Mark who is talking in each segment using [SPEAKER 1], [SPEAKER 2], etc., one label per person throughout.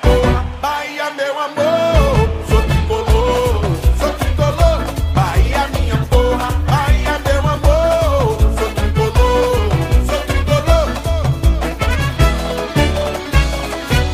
[SPEAKER 1] porra, Bahia, meu amor. Sou tricolor, sou tricolor, Bahia, minha porra, Bahia, meu amor. Sou tricolor, sou tricolor.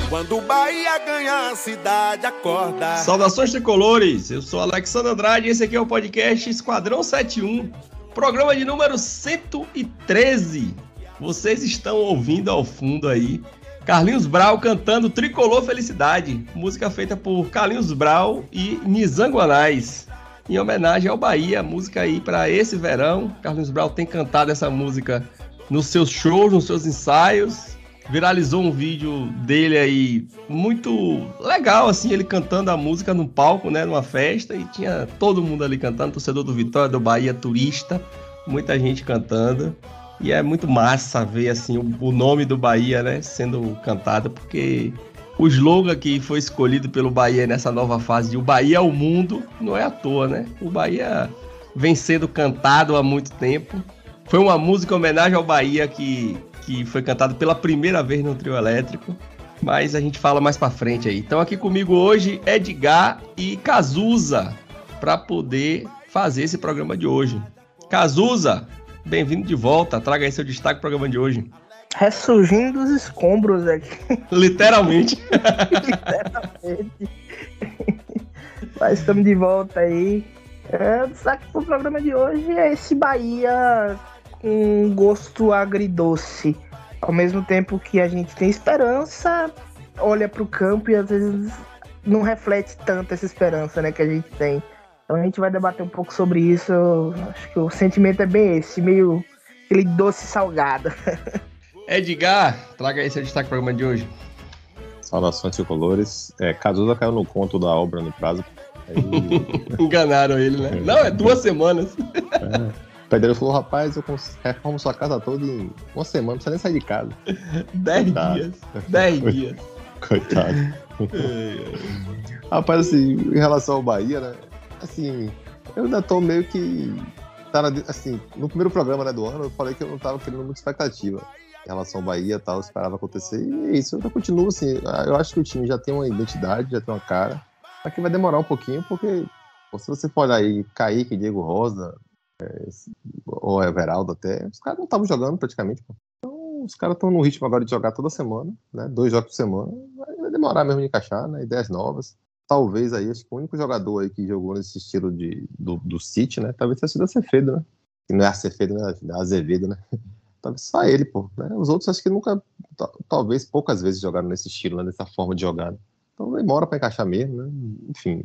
[SPEAKER 1] Quando Bahia ganha, a cidade acorda.
[SPEAKER 2] Saudações tricolores, eu sou Alexandre Andrade e esse aqui é o podcast Esquadrão 71, programa de número 113. Vocês estão ouvindo ao fundo aí Carlinhos Brau cantando Tricolor Felicidade, música feita por Carlinhos Brau e Nizanguanais, em homenagem ao Bahia, música aí para esse verão. Carlinhos Brau tem cantado essa música nos seus shows, nos seus ensaios. Viralizou um vídeo dele aí muito legal, assim, ele cantando a música no palco, né, numa festa, e tinha todo mundo ali cantando, torcedor do Vitória, do Bahia, turista, muita gente cantando. E é muito massa ver assim o, o nome do Bahia, né, sendo cantado, porque o slogan que foi escolhido pelo Bahia nessa nova fase de o Bahia é o mundo não é à toa, né? O Bahia vem sendo cantado há muito tempo. Foi uma música em homenagem ao Bahia que, que foi cantado pela primeira vez no trio elétrico. Mas a gente fala mais para frente aí. Então aqui comigo hoje Edgar e Cazuza para poder fazer esse programa de hoje. Cazuza, bem-vindo de volta. Traga aí seu destaque pro programa de hoje.
[SPEAKER 3] Ressurgindo dos escombros aqui.
[SPEAKER 2] Literalmente.
[SPEAKER 3] Literalmente. Mas estamos de volta aí. É, o destaque pro programa de hoje é esse Bahia com gosto agridoce. Ao mesmo tempo que a gente tem esperança, olha pro campo e às vezes não reflete tanto essa esperança né, que a gente tem. Então a gente vai debater um pouco sobre isso. Eu acho que o sentimento é bem esse, meio aquele doce salgado.
[SPEAKER 2] Edgar, traga aí seu destaque para o programa de hoje.
[SPEAKER 4] Saudações tricolores. É, Cazuza caiu no conto da obra no prazo.
[SPEAKER 2] Aí... Enganaram ele, né? Não, é duas semanas.
[SPEAKER 4] É. O pedreiro falou, rapaz, eu reformo sua casa toda em uma semana, não precisa nem sair de casa.
[SPEAKER 2] Dez Coitado. dias. Dez dias.
[SPEAKER 4] Coitado. rapaz, assim, em relação ao Bahia, né? Assim, eu ainda tô meio que. Tá na, assim, no primeiro programa né, do ano, eu falei que eu não tava querendo muita expectativa em relação ao Bahia e tal, esperava acontecer. E é isso, eu continuo assim. Eu acho que o time já tem uma identidade, já tem uma cara. Só que vai demorar um pouquinho, porque se você for olhar aí, Kaique, Diego Rosa, é, ou Everaldo até, os caras não estavam jogando praticamente. Então, os caras estão no ritmo agora de jogar toda semana, né? Dois jogos por semana. Vai demorar mesmo de encaixar, né? Ideias novas talvez aí, acho que o único jogador aí que jogou nesse estilo de, do, do City, né? Talvez tenha sido a Cefedo, né? Que não é Cefedo, né? A Azevedo, né? Talvez só ele, pô. Né? Os outros acho que nunca, talvez poucas vezes jogaram nesse estilo, né? Nessa forma de jogar. Então demora para encaixar mesmo, né? Enfim,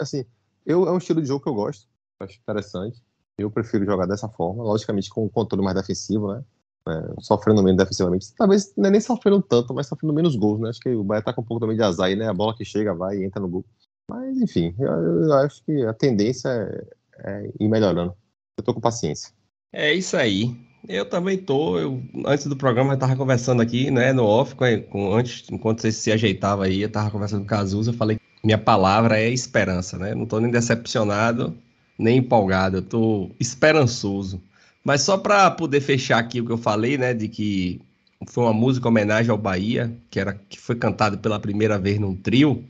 [SPEAKER 4] assim, eu, é um estilo de jogo que eu gosto, acho interessante. Eu prefiro jogar dessa forma, logicamente com um controle mais defensivo, né? É, sofrendo menos defensivamente. Talvez é nem sofrendo tanto, mas sofrendo menos gols, né? Acho que o Bahia tá com um pouco também de azar aí, né? A bola que chega vai e entra no gol. Mas, enfim, eu, eu acho que a tendência é, é, ir melhorando. Eu tô com paciência.
[SPEAKER 2] É isso aí. Eu também tô. Eu, antes do programa, eu tava conversando aqui, né, no off, com, com, antes, enquanto você se ajeitava aí, eu tava conversando com o Cazuza, eu falei que minha palavra é esperança, né? Não tô nem decepcionado, nem empolgado, eu tô esperançoso. Mas só para poder fechar aqui o que eu falei, né, de que foi uma música homenagem ao Bahia, que era que foi cantada pela primeira vez num trio.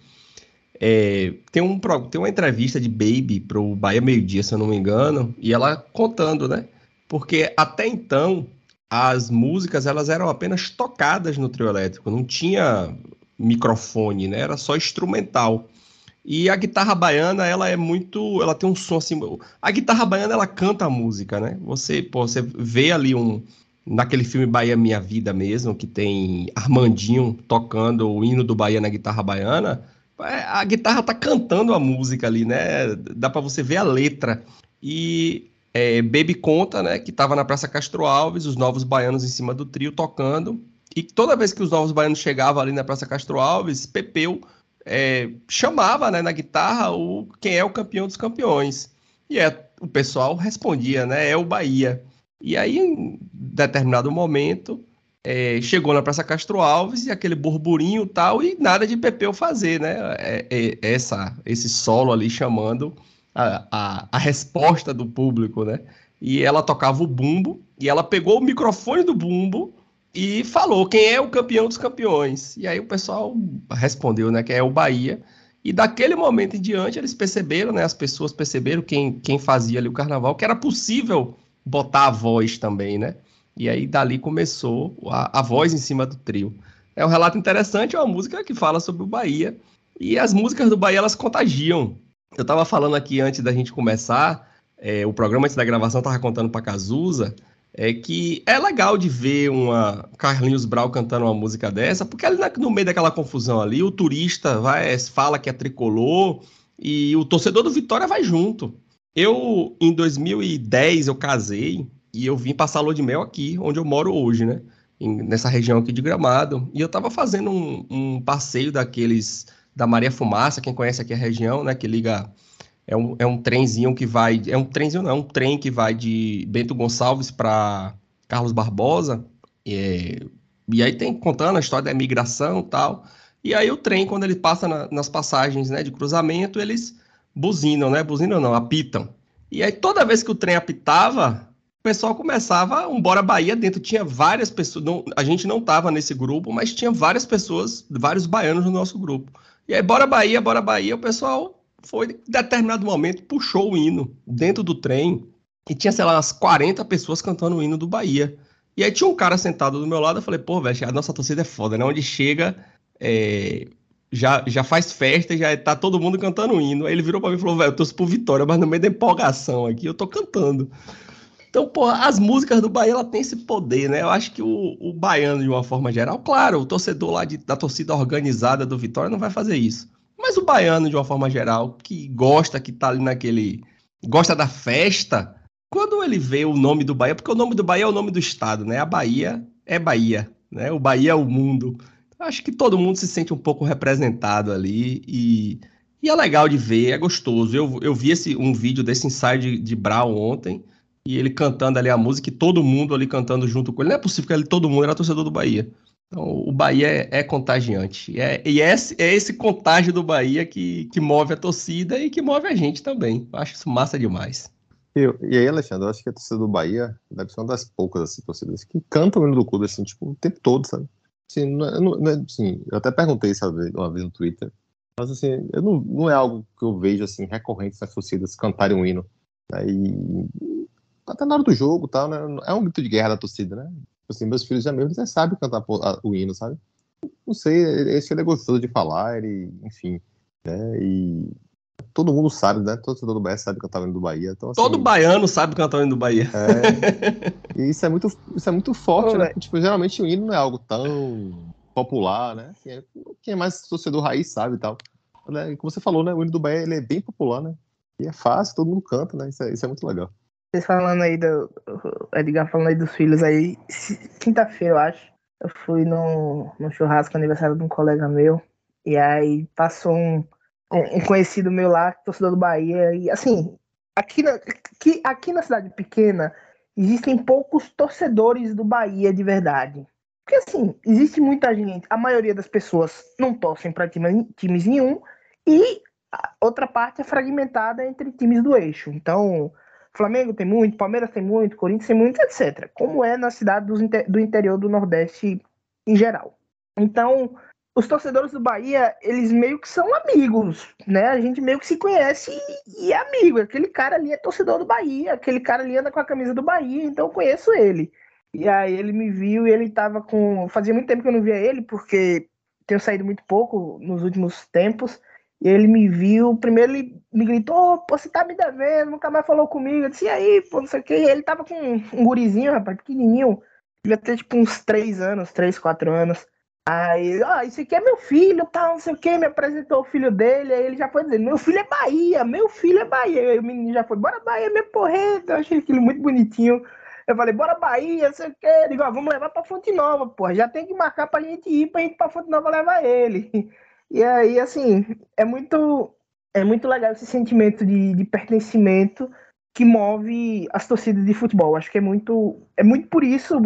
[SPEAKER 2] É, tem, um, tem uma entrevista de Baby pro Bahia Meio Dia, se eu não me engano, e ela contando, né? Porque até então as músicas elas eram apenas tocadas no trio elétrico, não tinha microfone, né? Era só instrumental. E a guitarra baiana, ela é muito. Ela tem um som assim. A guitarra baiana, ela canta a música, né? Você, pô, você vê ali um. Naquele filme Bahia Minha Vida mesmo, que tem Armandinho tocando o hino do Bahia na guitarra baiana. É, a guitarra tá cantando a música ali, né? Dá para você ver a letra. E é, Baby conta, né, que tava na Praça Castro Alves, os novos baianos em cima do trio tocando. E toda vez que os novos baianos chegavam ali na Praça Castro Alves, Pepeu é, chamava né, na guitarra o quem é o campeão dos campeões. E é, o pessoal respondia, né? É o Bahia. E aí, em determinado momento, é, chegou na Praça Castro Alves e aquele burburinho tal, e nada de Pepeu fazer, né? É, é, essa, esse solo ali chamando a, a, a, resposta do público, né? E ela tocava o bumbo, e ela pegou o microfone do bumbo e falou quem é o campeão dos campeões. E aí o pessoal respondeu, né, que é o Bahia. E daquele momento em diante eles perceberam, né, as pessoas perceberam quem, quem fazia ali o carnaval, que era possível botar a voz também, né? E aí dali começou a, a voz em cima do trio. É um relato interessante, é uma música que fala sobre o Bahia. E as músicas do Bahia, elas contagiam. Eu estava falando aqui antes da gente começar, é, o programa antes da gravação estava contando para Cazuza, é que é legal de ver uma Carlinhos Brau cantando uma música dessa, porque ali no meio daquela confusão ali, o turista vai fala que é tricolor e o torcedor do Vitória vai junto. Eu, em 2010, eu casei e eu vim passar lua de mel aqui, onde eu moro hoje, né? Nessa região aqui de Gramado. E eu tava fazendo um, um, passeio daqueles da Maria Fumaça, quem conhece aqui a região, né? Que liga. É um, é um trenzinho que vai. É um trenzinho, não, é um trem que vai de Bento Gonçalves para Carlos Barbosa. É, e aí tem contando a história da imigração tal. E aí o trem, quando ele passa na, nas passagens né, de cruzamento, eles buzinam, né? Buzinam não, apitam. E aí toda vez que o trem apitava, o pessoal começava um Bora Bahia dentro. Tinha várias pessoas, não, a gente não estava nesse grupo, mas tinha várias pessoas, vários baianos no nosso grupo. E aí, Bora Bahia, Bora Bahia, o pessoal foi, em determinado momento, puxou o hino dentro do trem e tinha, sei lá, umas 40 pessoas cantando o hino do Bahia. E aí tinha um cara sentado do meu lado, eu falei, pô, velho, a nossa torcida é foda, né? Onde chega, é, já, já faz festa, já tá todo mundo cantando o hino. Aí ele virou para mim e falou, velho, eu torço por Vitória, mas no meio da empolgação aqui, eu tô cantando. Então, pô, as músicas do Bahia, ela tem esse poder, né? Eu acho que o, o baiano, de uma forma geral, claro, o torcedor lá de, da torcida organizada do Vitória não vai fazer isso. Mas o baiano, de uma forma geral, que gosta, que tá ali naquele... Gosta da festa, quando ele vê o nome do Bahia, porque o nome do Bahia é o nome do estado, né? A Bahia é Bahia, né? O Bahia é o mundo acho que todo mundo se sente um pouco representado ali e, e é legal de ver, é gostoso. Eu, eu vi esse, um vídeo desse ensaio de, de Brown ontem e ele cantando ali a música e todo mundo ali cantando junto com ele. Não é possível que ele, todo mundo era torcedor do Bahia. Então, o Bahia é, é contagiante. É, e é esse, é esse contágio do Bahia que, que move a torcida e que move a gente também. Acho isso massa demais.
[SPEAKER 4] E, e aí, Alexandre, eu acho que a torcida do Bahia deve ser uma das poucas assim, torcidas que cantam o hino do clube assim, tipo, o tempo todo, sabe? Assim, não, é, não é, assim, eu até perguntei isso uma vez no Twitter, mas assim, eu não, não é algo que eu vejo assim, recorrente nas torcidas cantarem um hino. Né? E até na hora do jogo tal, né? É um grito de guerra da torcida, né? Assim, meus filhos já mesmo já sabem cantar o hino, sabe? Não sei, esse ele é gostoso de falar, ele, enfim, né? E todo mundo sabe, né? Todo mundo do Bahia sabe cantar o hino do Bahia. Então, assim,
[SPEAKER 2] Todo baiano sabe cantar o hino do Bahia.
[SPEAKER 4] É, e isso é muito, isso é muito forte, né? Tipo, geralmente o hino não é algo tão popular, né? Quem é, quem é mais torcedor raiz sabe e tal. Né? Como você falou, né? O hino do Bahia ele é bem popular, né? E é fácil, todo mundo canta, né? Isso é, isso é muito legal.
[SPEAKER 3] Vocês falando aí do. Edgar falando aí dos filhos aí. Quinta-feira, eu acho. Eu fui no, no churrasco aniversário de um colega meu. E aí passou um um conhecido meu lá, torcedor do Bahia, e assim, aqui na, aqui, aqui na cidade pequena existem poucos torcedores do Bahia de verdade. Porque assim, existe muita gente, a maioria das pessoas não torcem para time, times nenhum, e outra parte é fragmentada entre times do eixo. Então, Flamengo tem muito, Palmeiras tem muito, Corinthians tem muito, etc. Como é na cidade do interior do Nordeste em geral. Então, os torcedores do Bahia, eles meio que são amigos, né? A gente meio que se conhece e, e, é amigo. Aquele cara ali é torcedor do Bahia, aquele cara ali anda com a camisa do Bahia, então eu conheço ele. E aí ele me viu e ele tava com. Fazia muito tempo que eu não via ele, porque tenho saído muito pouco nos últimos tempos. E ele me viu, primeiro ele me gritou, pô, você tá me devendo, nunca mais falou comigo. Eu disse, e aí, pô, não sei o quê. E ele tava com um gurizinho, rapaz, pequenininho. Devia ter tipo uns três anos, três, quatro anos. Aí, ó, oh, isso aqui é meu filho, tal, tá, não sei o que, me apresentou o filho dele, aí ele já foi dizendo, meu filho é Bahia, meu filho é Bahia. Aí o menino já foi, bora Bahia, meu porreta. Eu achei aquilo muito bonitinho. Eu falei, bora Bahia, não sei o que. Digo, ó, vamos levar pra Fonte Nova, porra. Já tem que marcar pra gente ir, pra gente ir pra Fonte Nova levar ele. E aí, assim, é muito, é muito legal esse sentimento de, de pertencimento que move as torcidas de futebol. Acho que é muito, é muito por isso.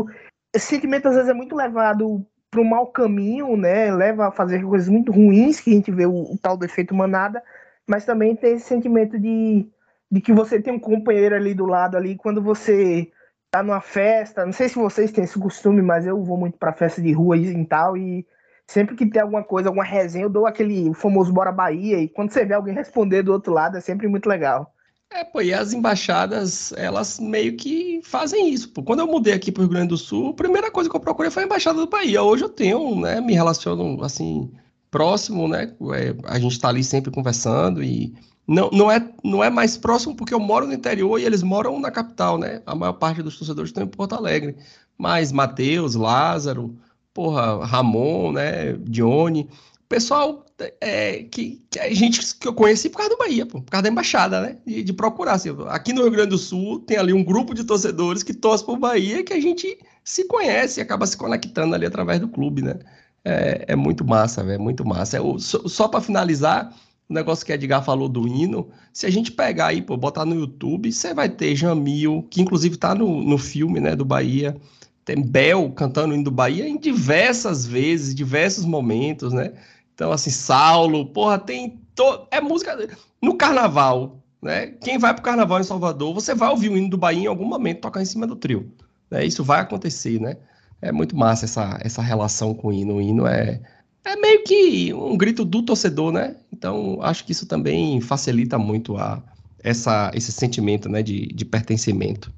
[SPEAKER 3] Esse sentimento às vezes é muito levado para um mau caminho, né? Leva a fazer coisas muito ruins, que a gente vê o, o, tal do efeito manada, mas também tem esse sentimento de, de que você tem um companheiro ali do lado ali, quando você tá numa festa, não sei se vocês têm esse costume, mas eu vou muito pra festa de rua e tal, e sempre que tem alguma coisa, alguma resenha, eu dou aquele famoso Bora Bahia, e quando você vê alguém responder do outro lado, é sempre muito legal.
[SPEAKER 2] É, pô, e as embaixadas, elas meio que fazem isso. Pô. Quando eu mudei aqui pro Rio Grande do Sul, a primeira coisa que eu procurei foi a Embaixada do Bahia. Hoje eu tenho, né, me relaciono, assim, próximo, né, é, a gente tá ali sempre conversando e não, não, é, não é mais próximo porque eu moro no interior e eles moram na capital, né? A maior parte dos torcedores estão em Porto Alegre. Mas Matheus, Lázaro, porra, Ramon, né? Dione, pessoal é, que, que a gente que eu conheci por causa do Bahia, por causa da embaixada, né? De, de procurar. Assim, aqui no Rio Grande do Sul tem ali um grupo de torcedores que torcem por Bahia que a gente se conhece e acaba se conectando ali através do clube, né? É, é muito massa, velho, é muito massa. É, só só para finalizar, o negócio que a Edgar falou do hino, se a gente pegar aí, pô, botar no YouTube, você vai ter Jamil, que inclusive tá no, no filme, né, do Bahia, tem Bel cantando o hino do Bahia em diversas vezes, diversos momentos, né? Então, assim, Saulo, porra, tem. To... É música. No carnaval, né? Quem vai pro carnaval em Salvador, você vai ouvir o hino do Bahia em algum momento tocar em cima do trio. Né? Isso vai acontecer, né? É muito massa essa, essa relação com o hino. O hino é, é meio que um grito do torcedor, né? Então, acho que isso também facilita muito a, essa, esse sentimento né, de, de pertencimento.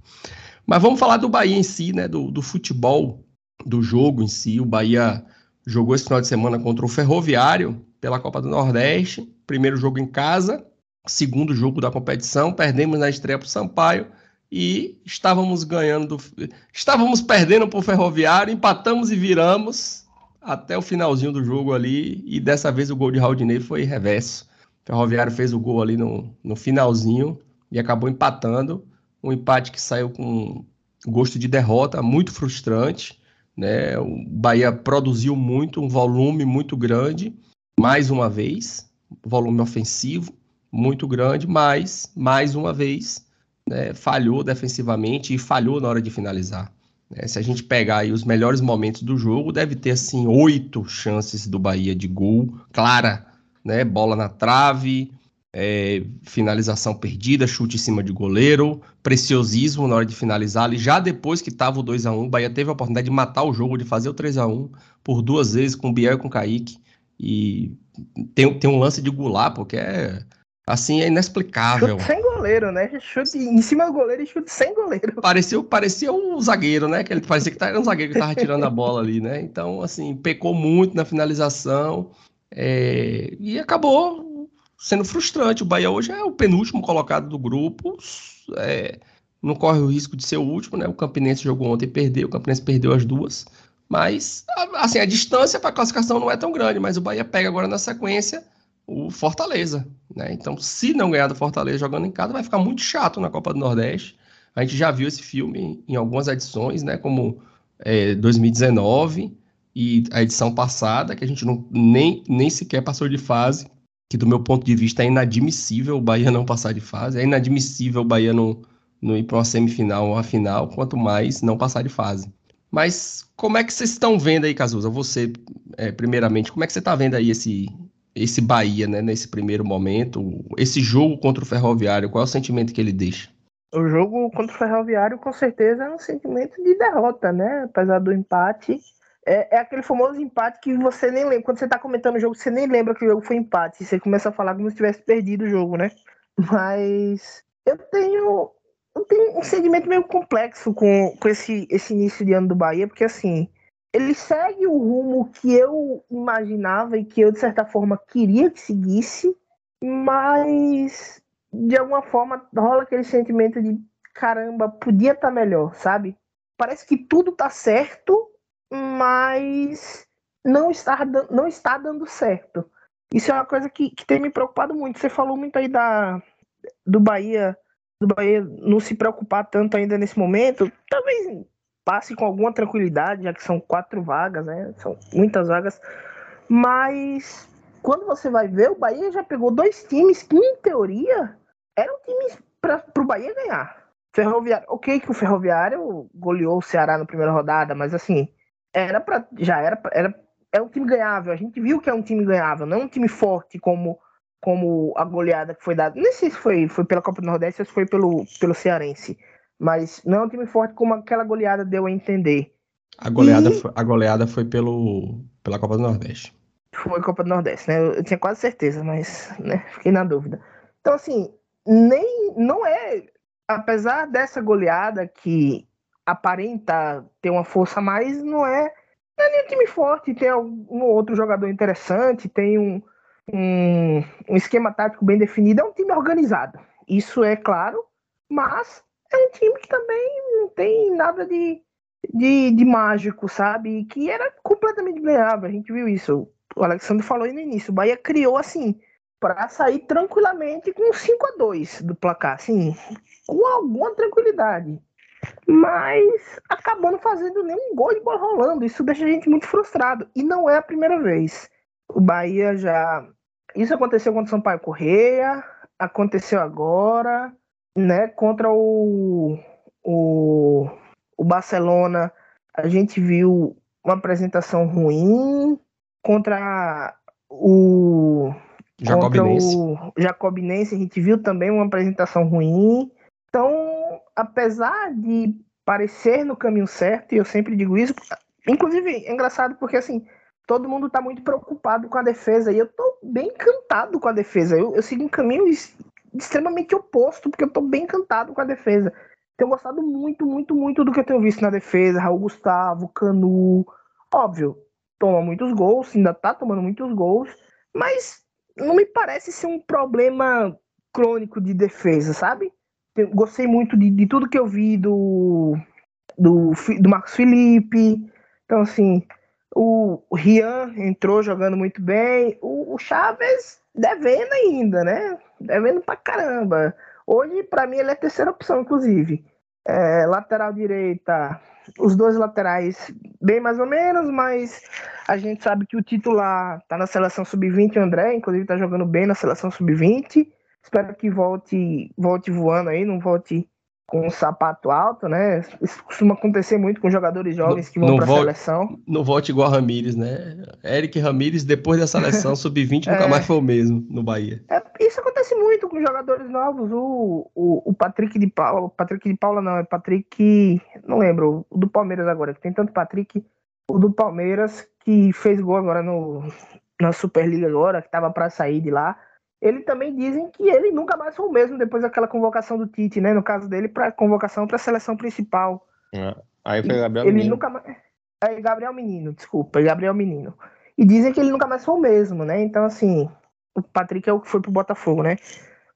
[SPEAKER 2] Mas vamos falar do Bahia em si, né? Do, do futebol, do jogo em si. O Bahia jogou esse final de semana contra o Ferroviário pela Copa do Nordeste. Primeiro jogo em casa, segundo jogo da competição. Perdemos na estreia para o Sampaio e estávamos ganhando, estávamos perdendo para o Ferroviário, empatamos e viramos até o finalzinho do jogo ali, e dessa vez o gol de Raudinei foi reverso. O Ferroviário fez o gol ali no, no finalzinho e acabou empatando. Um empate que saiu com gosto de derrota, muito frustrante. Né? O Bahia produziu muito, um volume muito grande, mais uma vez, volume ofensivo muito grande, mas mais uma vez né, falhou defensivamente e falhou na hora de finalizar. É, se a gente pegar os melhores momentos do jogo, deve ter assim oito chances do Bahia de gol, clara, né? Bola na trave, é, finalização perdida, chute em cima de goleiro, preciosismo na hora de finalizar ali. Já depois que estava o 2 a 1 o Bahia teve a oportunidade de matar o jogo, de fazer o 3 a 1 por duas vezes com o Biel e com o Kaique. E tem, tem um lance de gular, porque é assim, é inexplicável.
[SPEAKER 3] Chute sem goleiro, né? Chute em cima do goleiro e chute sem goleiro.
[SPEAKER 2] Parecia, parecia um zagueiro, né? Que ele parecia que era um zagueiro que estava tirando a bola ali, né? Então, assim, pecou muito na finalização é, e acabou sendo frustrante. O Bahia hoje é o penúltimo colocado do grupo. É, não corre o risco de ser o último, né? O Campinense jogou ontem e perdeu, o Campinense perdeu as duas. Mas, assim, a distância para a classificação não é tão grande, mas o Bahia pega agora na sequência o Fortaleza. Né? Então, se não ganhar do Fortaleza jogando em casa, vai ficar muito chato na Copa do Nordeste. A gente já viu esse filme em algumas edições, né? como é, 2019 e a edição passada, que a gente não, nem, nem sequer passou de fase, que do meu ponto de vista é inadmissível o Bahia não passar de fase, é inadmissível o Bahia não, não ir para uma semifinal ou uma final, quanto mais não passar de fase. Mas como é que vocês estão vendo aí, Cazuza? Você, é, primeiramente, como é que você está vendo aí esse, esse Bahia, né, nesse primeiro momento, esse jogo contra o Ferroviário, qual é o sentimento que ele deixa?
[SPEAKER 3] O jogo contra o Ferroviário, com certeza, é um sentimento de derrota, né? Apesar do empate. É, é aquele famoso empate que você nem lembra. Quando você tá comentando o jogo, você nem lembra que o jogo foi empate. Você começa a falar como se tivesse perdido o jogo, né? Mas eu tenho, eu tenho um sentimento meio complexo com, com esse, esse início de ano do Bahia, porque assim, ele segue o rumo que eu imaginava e que eu, de certa forma, queria que seguisse, mas de alguma forma rola aquele sentimento de caramba, podia estar tá melhor, sabe? Parece que tudo tá certo, mas não está, não está dando certo. Isso é uma coisa que, que tem me preocupado muito. Você falou muito aí da, do Bahia, do Bahia não se preocupar tanto ainda nesse momento. Talvez passe com alguma tranquilidade, já que são quatro vagas, né? São muitas vagas. Mas quando você vai ver, o Bahia já pegou dois times que, em teoria, eram times para o Bahia ganhar. Ferroviário, ok que o Ferroviário goleou o Ceará na primeira rodada, mas assim, era para já era era é um time ganhável. A gente viu que é um time ganhável, não é um time forte como como a goleada que foi dada. Nem sei se foi foi pela Copa do Nordeste ou se foi pelo pelo Cearense. Mas não é um time forte como aquela goleada deu a entender.
[SPEAKER 2] A goleada,
[SPEAKER 3] E-
[SPEAKER 2] foi, a goleada foi pelo, pela Copa do Nordeste.
[SPEAKER 3] Foi Copa do Nordeste, né? Eu, eu tinha quase certeza, mas né, fiquei na dúvida. Então, assim, nem não é. Apesar dessa goleada que aparenta ter uma força mais, não é, não é nem um time forte. Tem algum outro jogador interessante, tem um, um, um esquema tático bem definido. É um time organizado. Isso é claro, mas é um time que também não tem nada de, de, de mágico, sabe? Que era completamente ganhável. A gente viu isso o Alexandre falou aí no início, o Bahia criou assim para sair tranquilamente com 5 a 2 do placar, assim, com alguma tranquilidade. Mas acabou não fazendo nenhum gol de bola rolando. Isso deixa a gente muito frustrado. E não é a primeira vez. O Bahia já. Isso aconteceu contra o Sampaio Correia, aconteceu agora, né? Contra o, o, o Barcelona, a gente viu uma apresentação ruim contra o
[SPEAKER 2] Jacobinense.
[SPEAKER 3] contra o Jacobinense a gente viu também uma apresentação ruim. Então, apesar de parecer no caminho certo, e eu sempre digo isso, inclusive é engraçado porque assim, todo mundo tá muito preocupado com a defesa e eu tô bem encantado com a defesa. Eu, eu sigo um caminho extremamente oposto, porque eu tô bem encantado com a defesa. Tenho gostado muito, muito, muito do que eu tenho visto na defesa. Raul Gustavo, Canu. Óbvio, toma muitos gols, ainda tá tomando muitos gols, mas não me parece ser um problema crônico de defesa, sabe? Gostei muito de, de tudo que eu vi do, do, do Marcos Felipe. Então, assim, o, Rian entrou jogando muito bem. O, o Chaves devendo ainda, né? Devendo pra caramba. Hoje, pra mim, ele é a terceira opção, inclusive. É, lateral direita, os dois laterais bem mais ou menos, mas a gente sabe que o titular tá na seleção sub-20, o André, inclusive tá jogando bem na seleção sub-20. Espero que volte, volte voando aí, não volte com um sapato alto, né? Isso costuma acontecer muito com jogadores jovens
[SPEAKER 2] Não-
[SPEAKER 3] que vão pra
[SPEAKER 2] volte.
[SPEAKER 3] seleção.
[SPEAKER 2] Não volte igual Ramires, né? Eric Ramires, depois da seleção sub-20, nunca
[SPEAKER 3] É.
[SPEAKER 2] mais foi o mesmo no Bahia.
[SPEAKER 3] É, isso acontece muito com jogadores novos. O, o, o Patrick de Paula. Patrick de Paula não, é Patrick. Não lembro. O do Palmeiras agora, que tem tanto Patrick. O do Palmeiras, que fez gol agora no, na Superliga agora, que tava pra sair de lá. Ele também dizem que ele nunca mais foi o mesmo depois daquela convocação do Tite, né? No caso dele, para convocação para a seleção principal.
[SPEAKER 4] Aí foi Gabriel
[SPEAKER 3] ele
[SPEAKER 4] Menino.
[SPEAKER 3] nunca mais. É, Gabriel Menino, desculpa, Gabriel Menino. E dizem que ele nunca mais foi o mesmo, né? Então, assim, o Patrick é o que foi pro Botafogo, né?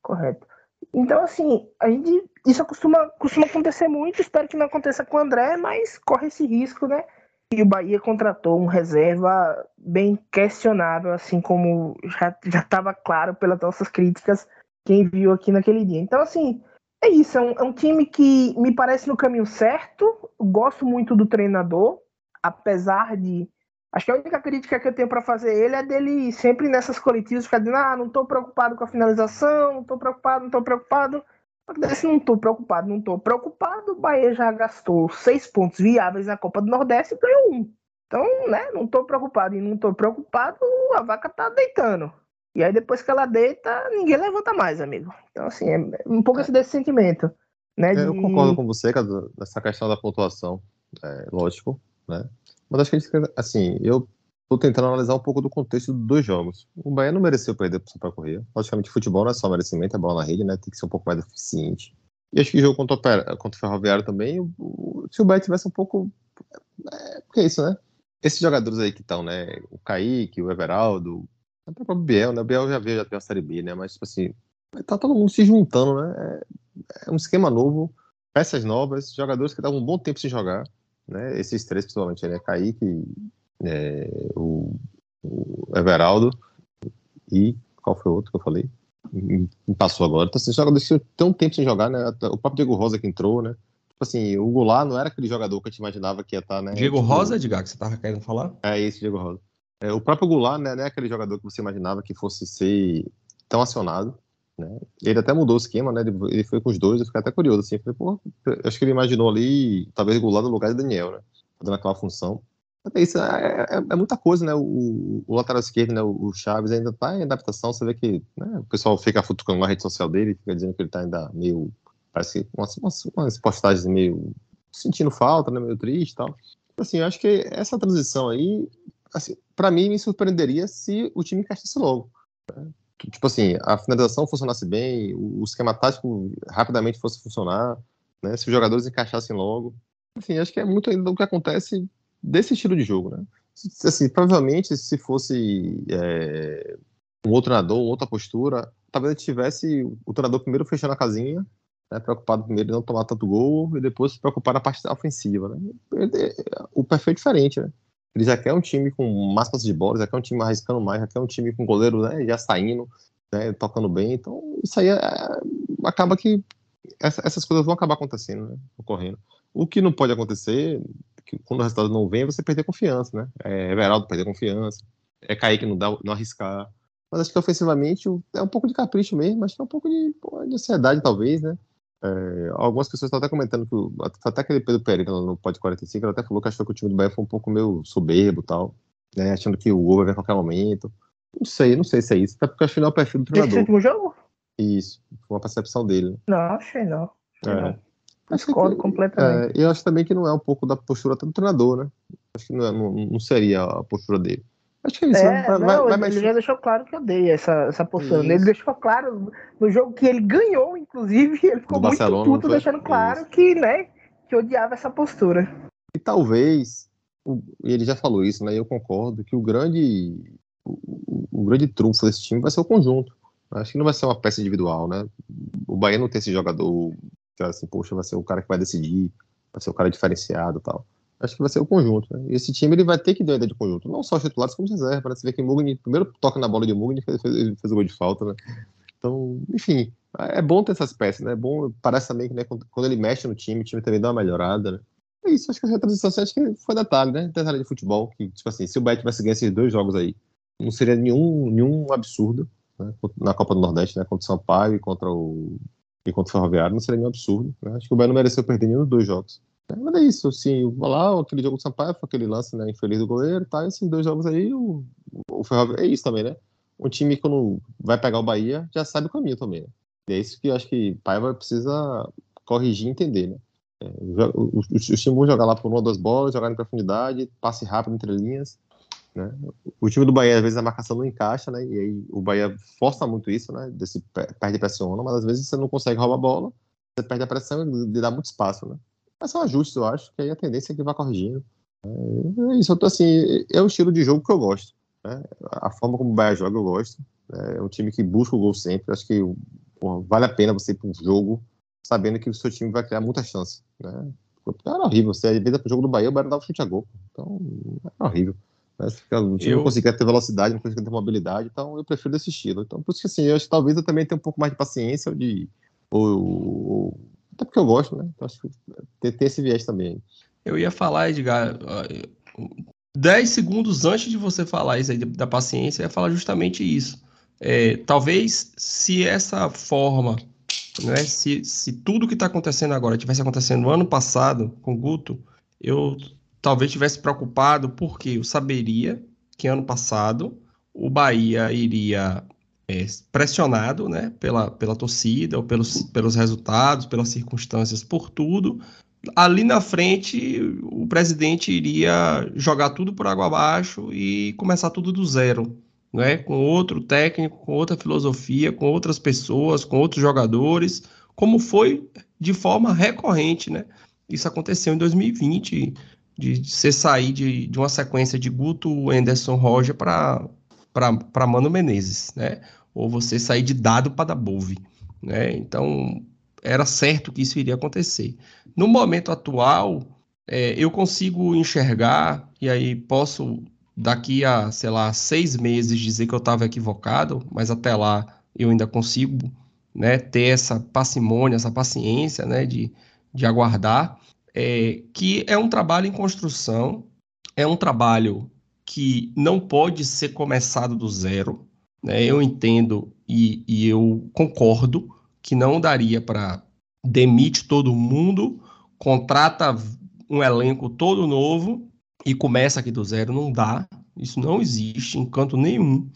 [SPEAKER 3] Correto. Então, assim, a gente. Isso costuma, costuma acontecer muito, espero que não aconteça com o André, mas corre esse risco, né? E o Bahia contratou um reserva bem questionável, assim como já estava claro pelas nossas críticas, quem viu aqui naquele dia. Então, assim, é isso, é um, é um time que me parece no caminho certo. Gosto muito do treinador, apesar de. Acho que a única crítica que eu tenho para fazer ele é dele sempre nessas coletivas ficar dizendo: ah, não tô preocupado com a finalização, não tô preocupado, não tô preocupado. Se não tô preocupado, não tô preocupado, o Bahia já gastou seis pontos viáveis na Copa do Nordeste e ganhou um. Então, né, não tô preocupado e não tô preocupado, a vaca tá deitando. E aí depois que ela deita, ninguém levanta mais, amigo. Então, assim, é um pouco esse desse sentimento. Né,
[SPEAKER 4] É, Eu
[SPEAKER 3] de-
[SPEAKER 4] concordo com você, cara, nessa questão da pontuação, é, lógico, né? Mas acho que assim, eu tô tentando analisar um pouco do contexto dos jogos. O Bahia não mereceu perder pro Sampaio Corrêa. Logicamente, futebol não é só merecimento, é bola na rede, né? Tem que ser um pouco mais eficiente. E acho que o jogo contra o, Pera- contra o Ferroviário também, o- o- se o Bahia tivesse um pouco... É, porque é isso, né? Esses jogadores aí que estão, né? O Kaique, o Everaldo, até o próprio Biel, né? O Biel já veio, já tem a Série B, né? Mas, tipo assim, tá todo mundo se juntando, né? É, é um esquema novo, peças novas, jogadores que estavam um bom tempo sem jogar, né? Esses três, principalmente, né? Kaique, é, o, o Everaldo e qual foi o outro que eu falei? Passou agora. Então, assim, jogadores que estão um tempo sem jogar, né? O próprio Diego Rosa que entrou, né? Tipo assim, o Goulart não era aquele jogador que a gente imaginava que ia estar, né?
[SPEAKER 2] Diego
[SPEAKER 4] tipo,
[SPEAKER 2] Rosa, Edgar, que você tava querendo falar?
[SPEAKER 4] É esse, Diego Rosa. É, o próprio Goulart, né, não é aquele jogador que você imaginava que fosse ser tão acionado, né? Ele até mudou o esquema, né? Ele, ele foi com os dois, eu fiquei até curioso, assim. Falei, pô, acho que ele imaginou ali, talvez Goulart no lugar de Daniel, né? Fazendo aquela função. Mas é isso, é, é- é muita coisa, né? O, o lateral esquerdo, né? O, Chaves ainda tá em adaptação, você vê que né, o pessoal fica futucando na rede social dele, fica dizendo que ele tá ainda meio Parece que umas, umas, umas postagens meio sentindo falta, né? Meio triste e tal. Assim, eu acho que essa transição aí, assim, para mim, me surpreenderia se o time encaixasse logo. Né? Tipo assim, a finalização funcionasse bem, o esquema tático rapidamente fosse funcionar, né? Se os jogadores encaixassem logo. Enfim, acho que é muito ainda do que acontece desse estilo de jogo, né? Assim, provavelmente, se fosse é, um outro treinador, outra postura, talvez tivesse o treinador primeiro fechando a casinha, né, preocupado primeiro em não tomar tanto gol e depois se preocupar na parte ofensiva. Né? O perfil é diferente, né? Ele já quer um time com mais de bola, já quer um time arriscando mais, já quer um time com goleiro né, já saindo, né, tocando bem. Então, isso aí é, acaba que essa, essas coisas vão acabar acontecendo, né, ocorrendo. O que não pode acontecer, que quando o resultado não vem, é você perder confiança, né? É Everaldo perder confiança, é Kaique não, dá, não arriscar. Mas acho que ofensivamente é um pouco de capricho mesmo, acho que é um pouco de, de ansiedade, talvez, né? É, algumas pessoas estão até comentando que o, até aquele Pedro Pereira no Pod 45, ele até falou que achou que o time do Bahia foi um pouco meio soberbo tal, né? Achando que o gol vai vir a qualquer momento. Não sei, não sei se é isso, até porque acho que não é o perfil do treinador.
[SPEAKER 3] Esse último jogo?
[SPEAKER 4] Isso, foi uma percepção dele.
[SPEAKER 3] Não, achei não. Achei
[SPEAKER 4] É.
[SPEAKER 3] não. Discordo completamente.
[SPEAKER 4] É, eu acho também que não é um pouco da postura do treinador, né? Acho que não, é- não- não seria a postura dele. Acho que é isso, né?
[SPEAKER 3] É,
[SPEAKER 4] Vai,
[SPEAKER 3] não,
[SPEAKER 4] vai, vai
[SPEAKER 3] ele
[SPEAKER 4] mexer.
[SPEAKER 3] já deixou claro que odeia essa, essa postura.
[SPEAKER 4] Isso.
[SPEAKER 3] Ele deixou claro no jogo que ele ganhou, inclusive, ele ficou
[SPEAKER 4] Do
[SPEAKER 3] muito puto, deixando claro que, né, que odiava essa postura.
[SPEAKER 4] E talvez, o- e ele já falou isso, né? E eu concordo que o grande, o- o grande trunfo desse time vai ser o conjunto. Acho que não vai ser uma peça individual, né? O Bahia não tem esse jogador que assim, poxa, vai ser o cara que vai decidir, vai ser o cara diferenciado tal. Acho que vai ser o conjunto, né? E esse time ele vai ter que dar ideia de conjunto, não só os titulares como os reservas. Né? Vê que primeiro toca na bola de Mugni, fez, fez, fez o gol de falta, né? Então, enfim, é bom ter essas peças, né? É bom, parece também que né, quando ele mexe no time, o time também dá uma melhorada, né? É isso, acho que essa transição acho que foi detalhe, né? Detalhe de futebol, que, tipo assim, se o Bahia tivesse ganho esses dois jogos aí, não seria nenhum, nenhum absurdo, né? Na Copa do Nordeste, né? Contra o Sampaio e contra o, e contra o Ferroviário, não seria nenhum absurdo, né? Acho que o Bahia não mereceu perder nenhum dos dois jogos. né? Mas é isso, assim, lá, aquele jogo do Sampaio foi aquele lance, né? Infeliz do goleiro, tá? Esses dois jogos aí, o, o Ferroviário, é isso também, né? Um time, quando vai pegar o Bahia, já sabe o caminho também, né? E é isso que eu acho que Paiva precisa corrigir e entender, né? É, o- Os os times vão jogar lá por uma ou duas bolas, jogar em profundidade, passe rápido entre linhas. Né? O time do Bahia, às vezes, a marcação não encaixa, né? E aí o Bahia força muito isso, né? Desse pe- perde pressiona, mas às vezes você não consegue roubar a bola, você perde a pressão e dá muito espaço, né? Mas são ajustes, eu acho, que aí a tendência é que vai corrigindo. É, é isso, eu tô assim, é o estilo de jogo que eu gosto. Né? A forma como o Bahia joga, eu gosto. né? É um time que busca o gol sempre. Acho que porra, vale a pena você ir para um jogo sabendo que o seu time vai criar muita chance. Né? Era horrível. Você, às vezes, pro jogo do Bahia, o Bahia dava chute a gol. Então, era horrível. O time
[SPEAKER 2] Eu-
[SPEAKER 4] não conseguia ter velocidade, não conseguia ter mobilidade. Então, eu prefiro desse estilo. Então, por isso que, assim, eu acho que talvez eu também tenha um pouco mais de paciência ou de... Ou, ou- até porque eu gosto, né? Então, acho que tem, tem esse viés também.
[SPEAKER 2] Eu ia falar, Edgar, ó, 10 segundos antes de você falar isso aí da paciência, eu ia falar justamente isso. É, talvez se essa forma, né, se, se tudo que está acontecendo agora tivesse acontecendo no ano passado com o Guto, eu talvez tivesse preocupado porque eu saberia que ano passado o Bahia iria é, pressionado né, pela, pela torcida, ou pelos, pelos resultados, pelas circunstâncias, por tudo ali na frente o presidente iria jogar tudo por água abaixo e começar tudo do zero, né? Com outro técnico, com outra filosofia, com outras pessoas, com outros jogadores, como foi de forma recorrente, né? Isso aconteceu em 2020, de você sair de, de uma sequência de Guto, Anderson, Roger para Mano Menezes, né? Ou você sair de Dado para Dabove, né? Então era certo que isso iria acontecer. No momento atual, é, eu consigo enxergar, e aí posso, daqui a, sei lá, seis meses, dizer que eu estava equivocado, mas até lá eu ainda consigo né, ter essa parcimônia, essa paciência né, de, de aguardar, é, que é um trabalho em construção, é um trabalho que não pode ser começado do zero. Né? Eu entendo e, e eu concordo que não daria para demite todo mundo, contrata um elenco todo novo e começa aqui do zero. Não dá. Isso não existe em canto nenhum.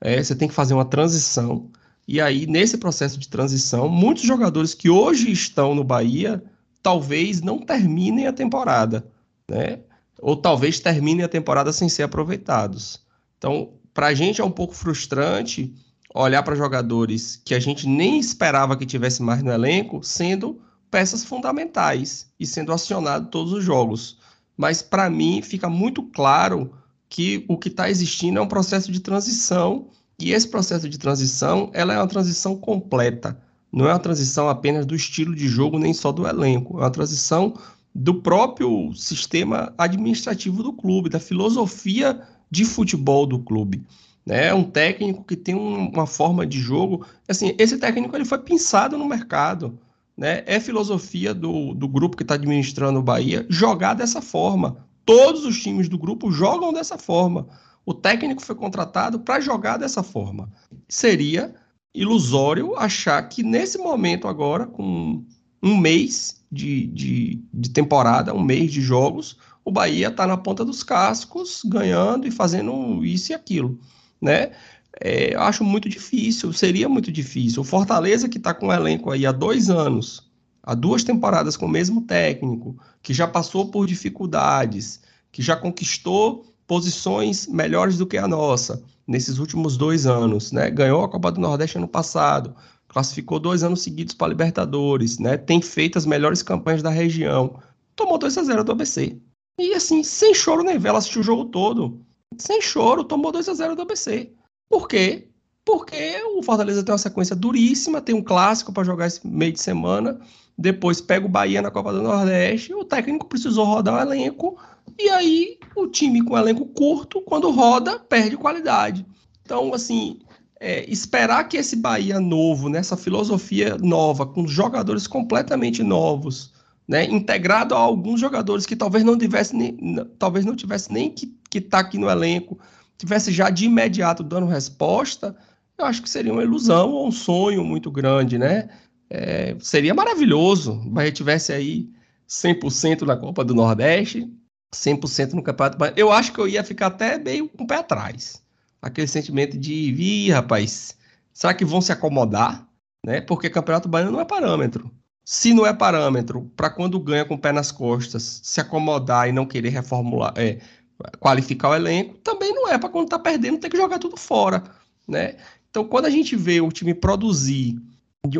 [SPEAKER 2] É, você tem que fazer uma transição. E aí, nesse processo de transição, muitos jogadores que hoje estão no Bahia talvez não terminem a temporada, né? Ou talvez terminem a temporada sem ser aproveitados. Então, para a gente é um pouco frustrante olhar para jogadores que a gente nem esperava que tivesse mais no elenco, sendo peças fundamentais e sendo acionado todos os jogos. Mas para mim fica muito claro que o que está existindo é um processo de transição e esse processo de transição ela é uma transição completa. Não é uma transição apenas do estilo de jogo nem só do elenco, é uma transição do próprio sistema administrativo do clube, da filosofia de futebol do clube. Né? É um técnico que tem um, uma forma de jogo. Assim, esse técnico ele foi pensado no mercado. Né? É filosofia do, do grupo que está administrando o Bahia jogar dessa forma. Todos os times do grupo jogam dessa forma. O técnico foi contratado para jogar dessa forma. Seria ilusório achar que nesse momento agora, com um mês de, de, de temporada, um mês de jogos, o Bahia está na ponta dos cascos, ganhando e fazendo isso e aquilo, né? É, eu acho muito difícil, seria muito difícil. O Fortaleza, que está com o elenco aí há dois anos, há duas temporadas com o mesmo técnico, que já passou por dificuldades, que já conquistou posições melhores do que a nossa nesses últimos dois anos, né? Ganhou a Copa do Nordeste ano passado, classificou dois anos seguidos para Libertadores, né? Tem feito as melhores campanhas da região. Tomou 2 a 0 do ABC. E assim, sem choro nem vela, assistiu o jogo todo. Sem choro, tomou 2 a 0 do ABC. Por quê? Porque o Fortaleza tem uma sequência duríssima, tem um clássico para jogar esse meio de semana, depois pega o Bahia na Copa do Nordeste, o técnico precisou rodar o elenco, e aí o time com elenco curto, quando roda, perde qualidade. Então, assim, é, esperar que esse Bahia novo, nessa filosofia nova, com jogadores completamente novos, né, integrado a alguns jogadores que talvez não tivesse nem, talvez não tivesse nem que estar tá aqui no elenco, tivesse já de imediato dando resposta, eu acho que seria uma ilusão ou um sonho muito grande, né? É, seria maravilhoso o Bahia tivesse aí 100% na Copa do Nordeste, 100% no Campeonato Baiano. Eu acho que eu ia ficar até meio com o pé atrás. Aquele sentimento de, vi, rapaz, será que vão se acomodar? Né? Porque Campeonato Baiano não é parâmetro. Se não é parâmetro para quando ganha com o pé nas costas, se acomodar e não querer reformular, é, qualificar o elenco, também não é para quando está perdendo ter que jogar tudo fora, né? Então, quando a gente vê o time produzir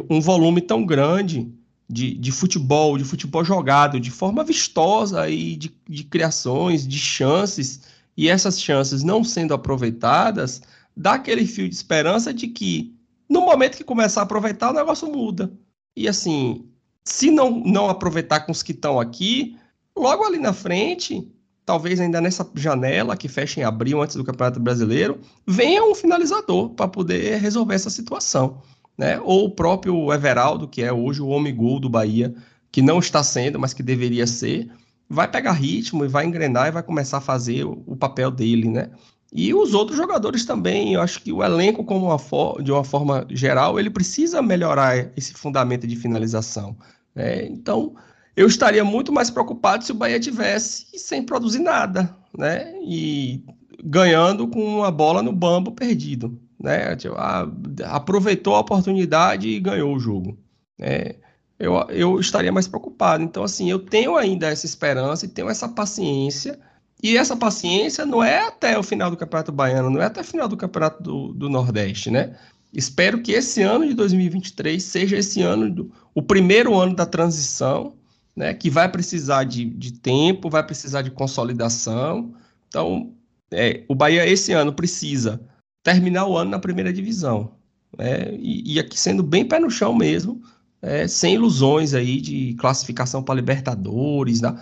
[SPEAKER 2] um volume tão grande de, de futebol, de futebol jogado, de forma vistosa e de, de criações, de chances, e essas chances não sendo aproveitadas, dá aquele fio de esperança de que no momento que começar a aproveitar, o negócio muda. E assim, se não, não aproveitar com os que estão aqui, logo ali na frente, talvez ainda nessa janela que fecha em abril, antes do Campeonato Brasileiro, venha um finalizador para poder resolver essa situação. Né? Ou o próprio Everaldo, que é hoje o homem gol do Bahia, que não está sendo, mas que deveria ser, vai pegar ritmo e vai engrenar e vai começar a fazer o, papel dele, né? E os outros jogadores também, eu acho que o elenco, como uma de uma forma geral, ele precisa melhorar esse fundamento de finalização. Né? Então, eu estaria muito mais preocupado se o Bahia tivesse sem produzir nada, né? E ganhando com uma bola no bambo perdido, né? Tipo, ah, aproveitou a oportunidade e ganhou o jogo. É, eu, eu estaria mais preocupado. Então, assim, eu tenho ainda essa esperança e tenho essa paciência. E essa paciência não é até o final do Campeonato Baiano, não é até o final do Campeonato do, do Nordeste, né? Espero que esse ano de 2023 seja esse ano, do, o primeiro ano da transição, né, que vai precisar de, de tempo, vai precisar de consolidação. Então, é, o Bahia esse ano precisa terminar o ano na primeira divisão. Né, e, e, aqui sendo bem pé no chão mesmo, é, sem ilusões aí de classificação para Libertadores. Né?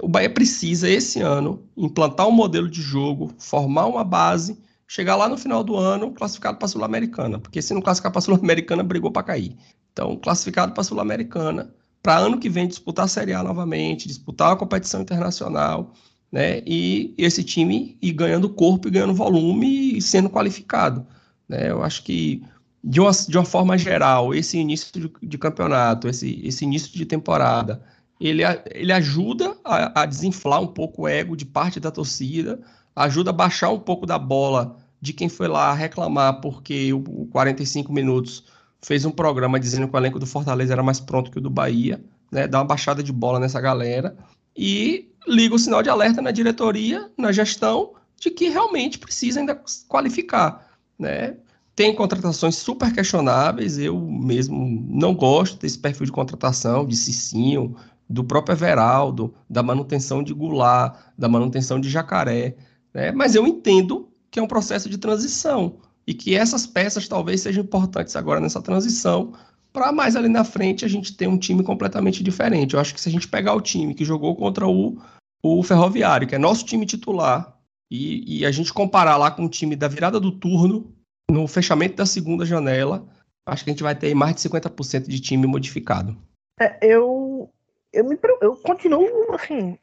[SPEAKER 2] O Bahia precisa, esse ano, implantar um modelo de jogo, formar uma base, chegar lá no final do ano classificado para a Sul-Americana. Porque se não classificar para a Sul-Americana, brigou para cair. Então, classificado para a Sul-Americana para ano que vem disputar a Série A novamente, disputar a competição internacional, né? E esse time ir ganhando corpo e ganhando volume e sendo qualificado. Né? Eu acho que, de uma, de uma forma geral, esse início de, de campeonato, esse, esse início de temporada, ele, ele ajuda a, a, desinflar um pouco o ego de parte da torcida, ajuda a baixar um pouco da bola de quem foi lá reclamar porque o 45 minutos fez um programa dizendo que o elenco do Fortaleza era mais pronto que o do Bahia, né? Dá uma baixada de bola nessa galera e liga o sinal de alerta na diretoria, na gestão, de que realmente precisa ainda qualificar, né? Tem contratações super questionáveis, eu mesmo não gosto desse perfil de contratação, de Cicinho, do próprio Everaldo, da manutenção de Goulart, da manutenção de Jacaré, né? mas eu entendo que é um processo de transição e que essas peças talvez sejam importantes agora nessa transição para mais ali na frente a gente ter um time completamente diferente. Eu acho que se a gente pegar o time que jogou contra o, o Ferroviário, que é nosso time titular, e, e a gente comparar lá com o time da virada do turno, no fechamento da segunda janela, acho que a gente vai ter mais de 50% de time modificado.
[SPEAKER 3] É, eu, eu, me, eu continuo, assim,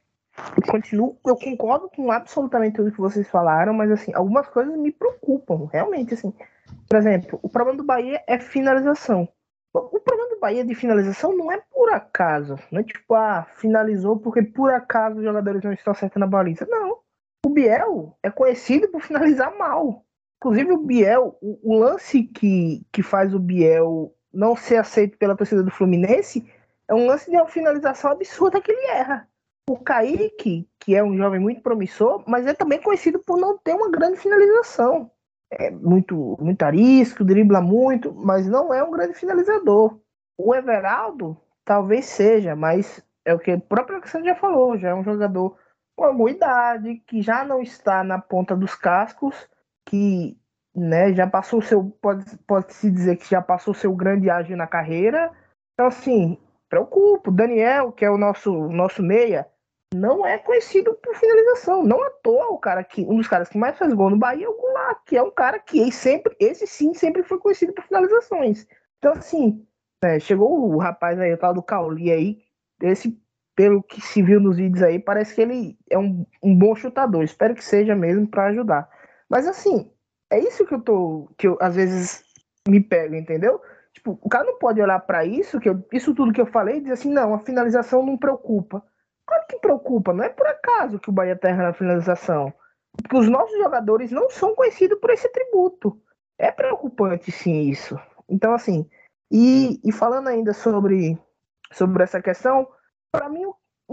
[SPEAKER 3] eu continuo, eu concordo com absolutamente tudo que vocês falaram, mas, assim, algumas coisas me preocupam, realmente, assim. Por exemplo, o problema do Bahia é finalização. O problema do Bahia de finalização não é por acaso, não é tipo, ah, finalizou porque por acaso os jogadores não estão acertando a baliza. Não. O Biel é conhecido por finalizar mal. Inclusive, o Biel, o, o, lance que, que faz o Biel não ser aceito pela torcida do Fluminense é um lance de uma finalização absurda que ele erra. O Kaique, que é um jovem muito promissor, mas é também conhecido por não ter uma grande finalização. É muito, muito arisco, dribla muito, mas não é um grande finalizador. O Everaldo talvez seja, mas é o que o próprio Alexandre já falou, já é um jogador com alguma idade, que já não está na ponta dos cascos que né, já passou seu, pode, pode dizer que já passou seu grande ágio na carreira. Então, assim, preocupa. O Daniel, que é o nosso, nosso meia, não é conhecido por finalização. Não à toa o cara que, um dos caras que mais faz gol no Bahia é o Goulart, que é um cara que sempre, esse sim, sempre foi conhecido por finalizações. Então, assim, é, chegou o rapaz aí, o tal do Cauli aí, esse, pelo que se viu nos vídeos aí, parece que ele é um, um bom chutador. Espero que seja mesmo para ajudar. Mas assim, é isso que eu tô. que eu às vezes me pego, entendeu? Tipo, o cara não pode olhar para isso, que eu, isso tudo que eu falei, e dizer assim, não, a finalização não preocupa. Claro que preocupa, não é por acaso que o Bahia terra tá na finalização. Porque os nossos jogadores não são conhecidos por esse tributo. É preocupante, sim, isso. Então, assim, e, e falando ainda sobre, sobre essa questão, para mim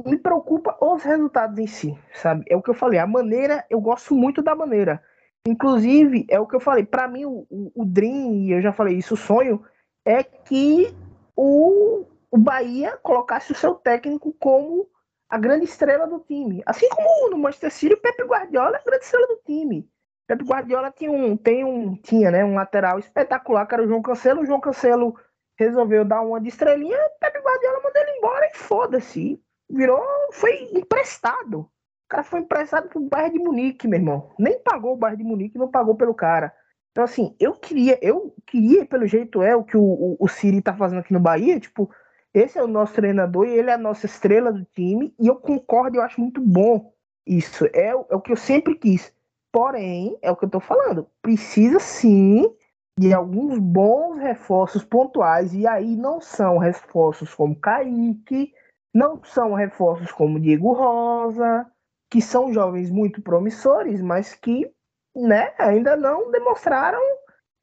[SPEAKER 3] me preocupa os resultados em si, sabe? É o que eu falei, a maneira, eu gosto muito da maneira. Inclusive, é o que eu falei, para mim o, o, Dream, e eu já falei isso, o sonho, é que o, o Bahia colocasse o seu técnico como a grande estrela do time. Assim como no Manchester City, o Pepe Guardiola é a grande estrela do time. Pepe Guardiola tinha um, tem um, tinha, né, um lateral espetacular, que era o João Cancelo. O João Cancelo resolveu dar uma de estrelinha, Pepe Guardiola mandou ele embora e foda-se. Virou, foi emprestado cara foi emprestado pro Bayern de Munique, meu irmão. Nem pagou o Bayern de Munique, não pagou pelo cara. Então, assim, eu queria, eu queria, pelo jeito é, o que o, o, o Siri tá fazendo aqui no Bahia, tipo, esse é o nosso treinador e ele é a nossa estrela do time, e eu concordo, eu acho muito bom isso. É, é o que eu sempre quis. Porém, é o que eu tô falando, precisa sim de alguns bons reforços pontuais, e aí não são reforços como Kaique, não são reforços como Diego Rosa, que são jovens muito promissores, mas que né, ainda não demonstraram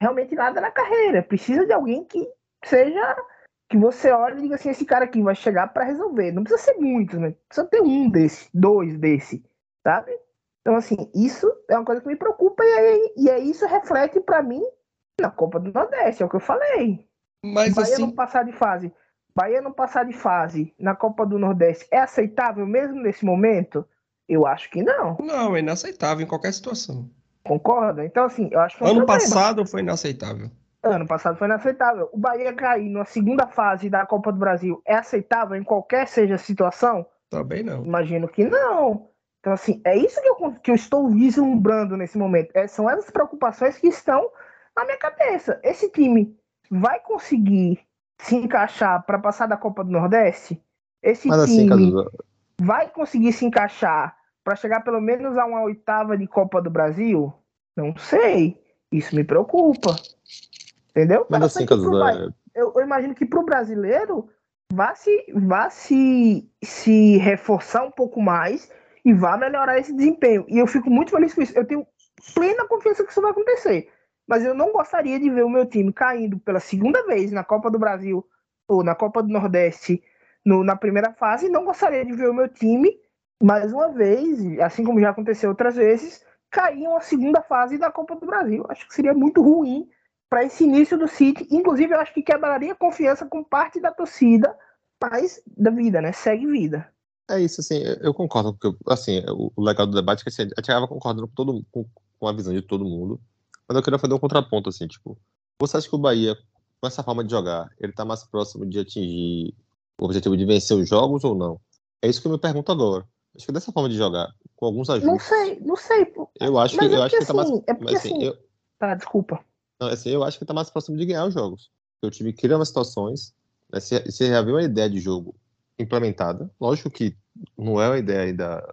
[SPEAKER 3] realmente nada na carreira. Precisa de alguém que seja que você olhe e diga assim, esse cara aqui vai chegar para resolver. Não precisa ser muitos, né? Precisa ter um desse, dois desse, sabe? Então, assim, isso é uma coisa que me preocupa e, aí, e aí isso reflete para mim na Copa do Nordeste, é o que eu falei.
[SPEAKER 2] Mas
[SPEAKER 3] Bahia
[SPEAKER 2] assim...
[SPEAKER 3] não passar de fase. Bahia não passar de fase na Copa do Nordeste é aceitável mesmo nesse momento? Eu acho que não.
[SPEAKER 2] Não, é inaceitável em qualquer situação.
[SPEAKER 3] Concorda? Então, assim, eu acho que.
[SPEAKER 2] É ano problema. passado foi inaceitável.
[SPEAKER 3] Ano passado foi inaceitável. O Bahia cair na segunda fase da Copa do Brasil é aceitável em qualquer seja a situação?
[SPEAKER 2] Também não.
[SPEAKER 3] Imagino que não. Então, assim, é isso que eu, que eu estou vislumbrando nesse momento. É, são essas preocupações que estão na minha cabeça. Esse time vai conseguir se encaixar para passar da Copa do Nordeste? Esse Mas assim, time assim, vai conseguir se encaixar para chegar pelo menos a uma oitava de Copa do Brasil? Não sei. Isso me preocupa. Entendeu?
[SPEAKER 4] Mas assim,
[SPEAKER 3] pro, eu, eu, imagino que para o brasileiro vá se, vá se, se reforçar um pouco mais e vá melhorar esse desempenho. E eu fico muito feliz com isso. Eu tenho plena confiança que isso vai acontecer. Mas eu não gostaria de ver o meu time caindo pela segunda vez na Copa do Brasil ou na Copa do Nordeste no, na primeira fase. Não gostaria de ver o meu time, mais uma vez, assim como já aconteceu outras vezes, cair em uma segunda fase da Copa do Brasil. Acho que seria muito ruim para esse início do City. Inclusive, eu acho que quebraria confiança com parte da torcida, mas da vida, né? Segue vida.
[SPEAKER 4] É isso, assim, eu- eu concordo, porque, assim, o legal do debate é que assim, a gente acaba concordando com, todo, com, com a visão de todo mundo, mas eu queria fazer um contraponto, assim, tipo, você acha que o Bahia, com essa forma de jogar, ele tá mais próximo de atingir o objetivo de vencer os jogos ou não? É isso que eu me pergunto agora. Acho que dessa forma de jogar, com alguns
[SPEAKER 3] Não
[SPEAKER 4] ajustes,
[SPEAKER 3] sei, não sei. pô.
[SPEAKER 4] eu acho que,
[SPEAKER 3] Mas é
[SPEAKER 4] eu acho que tá mais...
[SPEAKER 3] assim, é porque
[SPEAKER 4] mas, assim,
[SPEAKER 3] assim-
[SPEAKER 4] eu,
[SPEAKER 3] Tá, desculpa.
[SPEAKER 4] Não, assim, eu acho que tá mais próximo de ganhar os jogos. Porque o time cria umas situações, né, se já viu uma ideia de jogo implementada, lógico que não é uma ideia ainda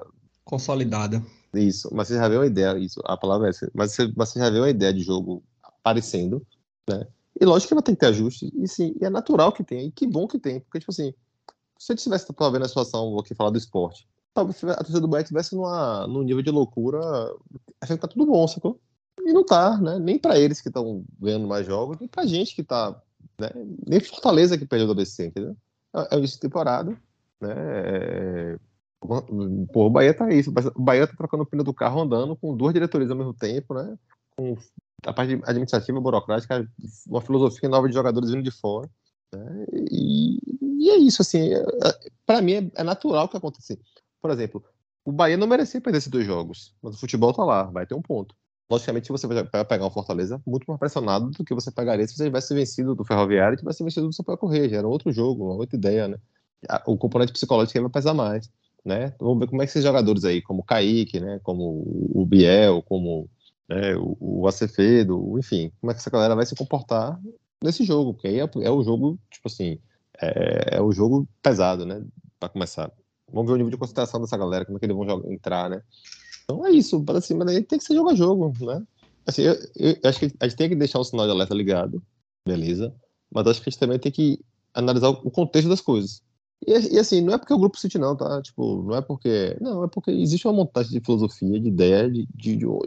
[SPEAKER 2] Consolidada.
[SPEAKER 4] Isso, mas você já vê uma ideia, isso, a palavra é essa, mas você, mas você já vê uma ideia de jogo aparecendo, né? E lógico que vai ter que ter ajuste, e sim, e é natural que tenha, e que bom que tem, porque, tipo assim, se eu tivesse talvez a situação, vou aqui falar do esporte, talvez a torcida do Bahia estivesse numa, num nível de loucura, achando que tá tudo bom, sacou? E não tá, né? Nem pra eles que estão ganhando mais jogos, nem pra gente que tá, né? Nem Fortaleza que perdeu do ABC, entendeu? É, é isso de temporada, né? É, o Bahia tá isso. O Bahia tá trocando o pneu do carro andando com duas diretorias ao mesmo tempo, né? Com a parte administrativa, burocrática, uma filosofia nova de jogadores vindo de fora. Né? E, e é isso, assim. É, para mim é, é, natural que aconteça. Por exemplo, o Bahia não merecia perder esses dois jogos, mas o futebol tá lá, vai ter um ponto. Logicamente, você vai pegar um Fortaleza muito mais pressionado do que você pegaria se você tivesse vencido do Ferroviário e tivesse vencido do Sampaio Correia. Era outro jogo, uma outra ideia, né? O componente psicológico aí vai pesar mais né? Vamos ver como é que esses jogadores aí, como o Kaique, né? Como o Biel, como né, o, o Acevedo, enfim, como é que essa galera vai se comportar nesse jogo, porque aí é, é o jogo, tipo assim, é, é o jogo pesado, né? Para começar. Vamos ver o nível de concentração dessa galera, como é que eles vão entrar, né? Então é isso, para cima daí tem que ser jogo a jogo, né? Assim, eu, eu, acho que a gente tem que deixar o sinal de alerta ligado, beleza, mas acho que a gente também tem que analisar o contexto das coisas. E, e, assim, não é porque o grupo City não, tá? Tipo, não é porque. Não, é porque existe uma montagem de filosofia, de ideia de, de, de, um,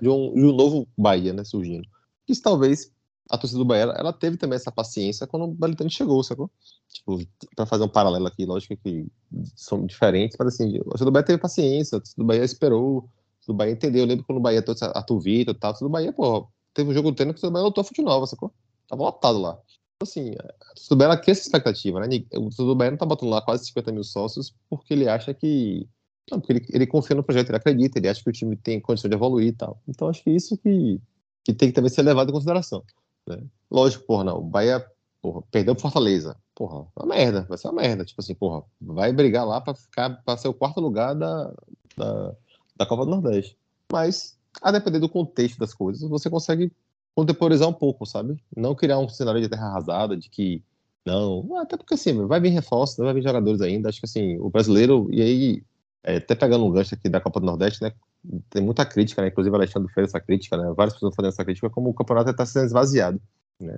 [SPEAKER 4] de, um, novo Bahia, né, surgindo. Que talvez a torcida do Bahia, ela teve também essa paciência quando o Belitani chegou, sacou? Tipo, pra fazer um paralelo aqui, lógico que são diferentes, mas assim, a torcida do Bahia teve paciência, a torcida do Bahia esperou, a torcida do Bahia entendeu. Eu lembro quando o Bahia trouxe a Tuvita e tal, a torcida do Bahia, pô, teve um jogo do treino que o Bahia lotou a Fute Nova, sacou? Tava lotado lá assim, a torcida do Bahia cria essa expectativa, né? O torcedor do Bahia não tá botando lá quase 50 mil sócios porque ele acha que. Não, porque ele, ele confia no projeto, ele acredita, ele acha que o time tem condição de evoluir e tal. Então acho que isso que, que tem que também ser levado em consideração. Né? Lógico, porra, não. O Bahia, porra, perdeu Fortaleza. Porra, uma merda, vai ser uma merda. Tipo assim, porra, vai brigar lá pra ficar, pra ser o quarto lugar da, da, da Copa do Nordeste. Mas, a depender do contexto das coisas, você consegue contemporizar um pouco, sabe? Não criar um cenário de terra arrasada, de que não, até porque assim, vai vir reforço, vai vir jogadores ainda. Acho que assim, o brasileiro, e aí, é, até pegando um gancho aqui da Copa do Nordeste, né? Tem muita crítica, né? Inclusive o Alexandre fez essa crítica, né? Várias pessoas fazendo essa crítica, como o campeonato está sendo esvaziado, né?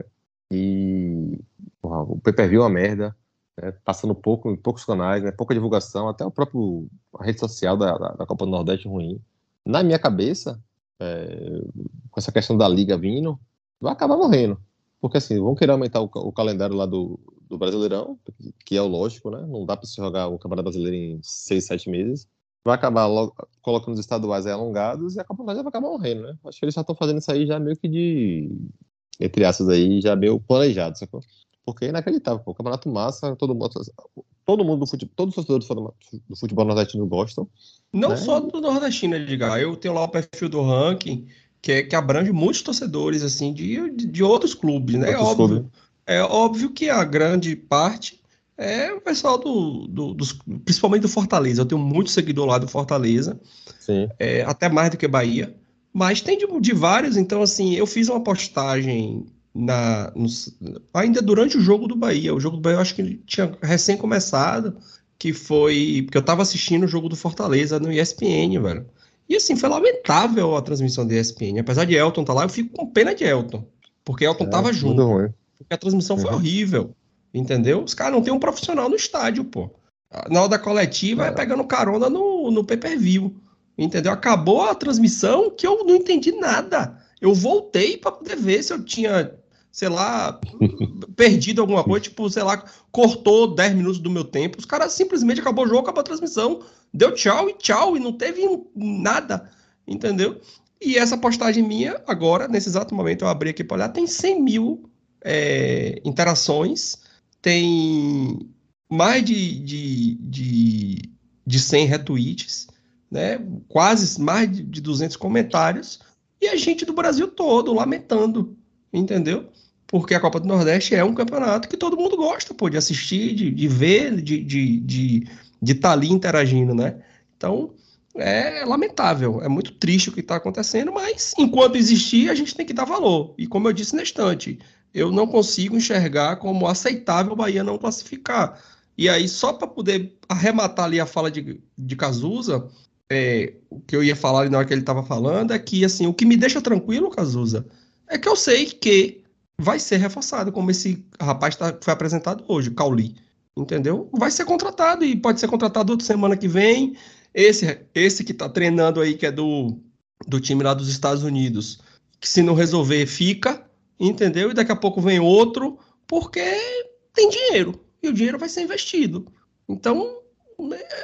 [SPEAKER 4] E porra, o pay-per-view é uma merda, né? passando pouco em poucos canais, né? Pouca divulgação, até o próprio a rede social da, da, da Copa do Nordeste ruim. Na minha cabeça, é, com essa questão da liga vindo, vai acabar morrendo. Porque assim, vão querer aumentar o, o calendário lá do, do, Brasileirão, que é o lógico, né? Não dá para se jogar o Campeonato Brasileiro em seis, sete meses. Vai acabar logo, colocando os estaduais aí alongados e a Copa vai acabar morrendo, né? Acho que eles já estão fazendo isso aí já meio que de. Entre aspas aí, já meio planejado, sacou? Porque é inacreditável, pô. Campeonato massa, todo mundo, todo mundo do futebol, todos os torcedores do futebol nordestino gostam.
[SPEAKER 2] Não
[SPEAKER 4] né?
[SPEAKER 2] só do nordestino, Edgar. Eu tenho lá o perfil do ranking, que, é, que abrange muitos torcedores, assim, de, de, de outros clubes, né?
[SPEAKER 4] Outros
[SPEAKER 2] óbvio,
[SPEAKER 4] clubes.
[SPEAKER 2] É óbvio que a grande parte é o pessoal do, do dos, principalmente do Fortaleza. Eu tenho muito seguidor lá do Fortaleza, é, até mais do que Bahia. Mas tem de, de, vários, então assim, eu fiz uma postagem na, no, ainda durante o jogo do Bahia. O jogo do Bahia eu acho que tinha recém começado, que foi. Porque eu tava assistindo o jogo do Fortaleza no ESPN, velho. E assim, foi lamentável a transmissão da ESPN. Apesar de Elton estar tá lá, eu fico com pena de Elton. Porque Elton
[SPEAKER 4] é,
[SPEAKER 2] tava junto.
[SPEAKER 4] Ruim.
[SPEAKER 2] Porque a transmissão uhum. foi horrível. Entendeu? Os caras não tem um profissional no estádio, pô. Na hora da coletiva é, é pegando carona no, no pay-per-view. entendeu? Acabou a transmissão que eu não entendi nada. Eu voltei para poder ver se eu tinha, sei lá, perdido alguma coisa, tipo, sei lá, cortou 10 minutos do meu tempo. Os caras simplesmente acabou o jogo, acabou a transmissão, deu tchau e tchau, e não teve nada, entendeu? E essa postagem minha, agora, nesse exato momento, eu abri aqui para olhar, tem 100 mil é, interações, tem mais de, de, de, de 100 retweets, né? quase mais de 200 comentários, e a gente do Brasil todo lamentando, entendeu? Porque a Copa do Nordeste é um campeonato que todo mundo gosta, pô, de assistir, de, de ver, de de, de, de tá ali interagindo, né? Então, é lamentável, é muito triste o que está acontecendo, mas enquanto existir, a gente tem que dar valor. E como eu disse na estante, eu não consigo enxergar como aceitável o Bahia não classificar. E aí, só para poder arrematar ali a fala de, de Cazuza, é, o que eu ia falar ali na hora que ele estava falando é que, assim, o que me deixa tranquilo, Cazuza, é que eu sei que vai ser reforçado, como esse rapaz tá, foi apresentado hoje, Cauli. Entendeu? Vai ser contratado e pode ser contratado outra semana que vem. Esse, esse que está treinando aí, que é do, do time lá dos Estados Unidos, que se não resolver, fica, entendeu? E daqui a pouco vem outro, porque tem dinheiro. E o dinheiro vai ser investido. Então,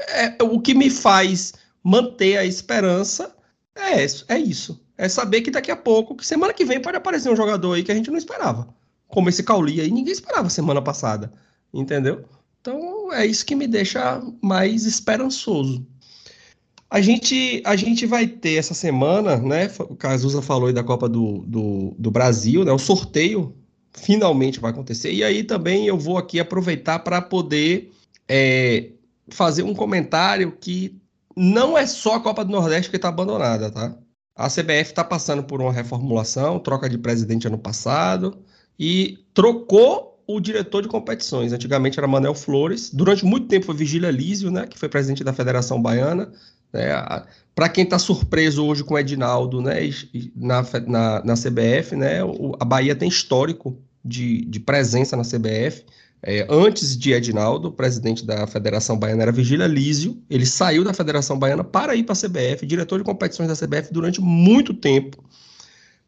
[SPEAKER 2] é, é o que me faz manter a esperança é, é isso. É saber que daqui a pouco, que semana que vem pode aparecer um jogador aí que a gente não esperava. Como esse Cauli aí, ninguém esperava semana passada. Entendeu? Então é isso que me deixa mais esperançoso. A gente, a gente vai ter essa semana, né? O Cazuza falou aí da Copa do, do, do Brasil, né? O sorteio finalmente vai acontecer. E aí também eu vou aqui aproveitar para poder é, fazer um comentário que não é só a Copa do Nordeste que está abandonada, tá? A CBF está passando por uma reformulação, troca de presidente ano passado e trocou o diretor de competições. Antigamente era Manuel Flores, durante muito tempo foi Vigília Lísio, né, que foi presidente da Federação Baiana. Né, Para quem está surpreso hoje com o Edinaldo né, na, na, na CBF, né, a Bahia tem histórico de, de presença na CBF. É, antes de Edinaldo, presidente da Federação Baiana era Vigília Lísio. Ele saiu da Federação Baiana para ir para a CBF, diretor de competições da CBF durante muito tempo.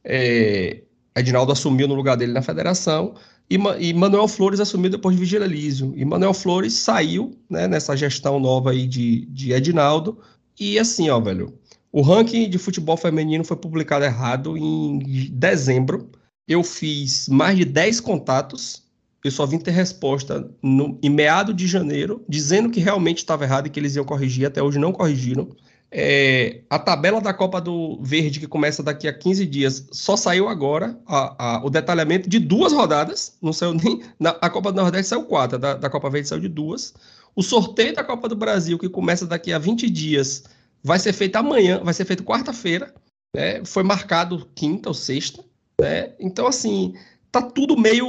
[SPEAKER 2] É, Edinaldo assumiu no lugar dele na federação e, e Manuel Flores assumiu depois de Vigília Lísio. E Manuel Flores saiu né, nessa gestão nova aí de, de Edinaldo. E assim, ó, velho, o ranking de futebol feminino foi publicado errado em dezembro. Eu fiz mais de 10 contatos eu só vim ter resposta no, em meado de janeiro, dizendo que realmente estava errado e que eles iam corrigir, até hoje não corrigiram. É, a tabela da Copa do Verde, que começa daqui a 15 dias, só saiu agora a, a, o detalhamento de duas rodadas. Não saiu nem. Na, a Copa do Nordeste saiu quatro, da, da Copa Verde saiu de duas. O sorteio da Copa do Brasil, que começa daqui a 20 dias, vai ser feito amanhã, vai ser feito quarta-feira. Né? Foi marcado quinta ou sexta. Né? Então, assim, tá tudo meio.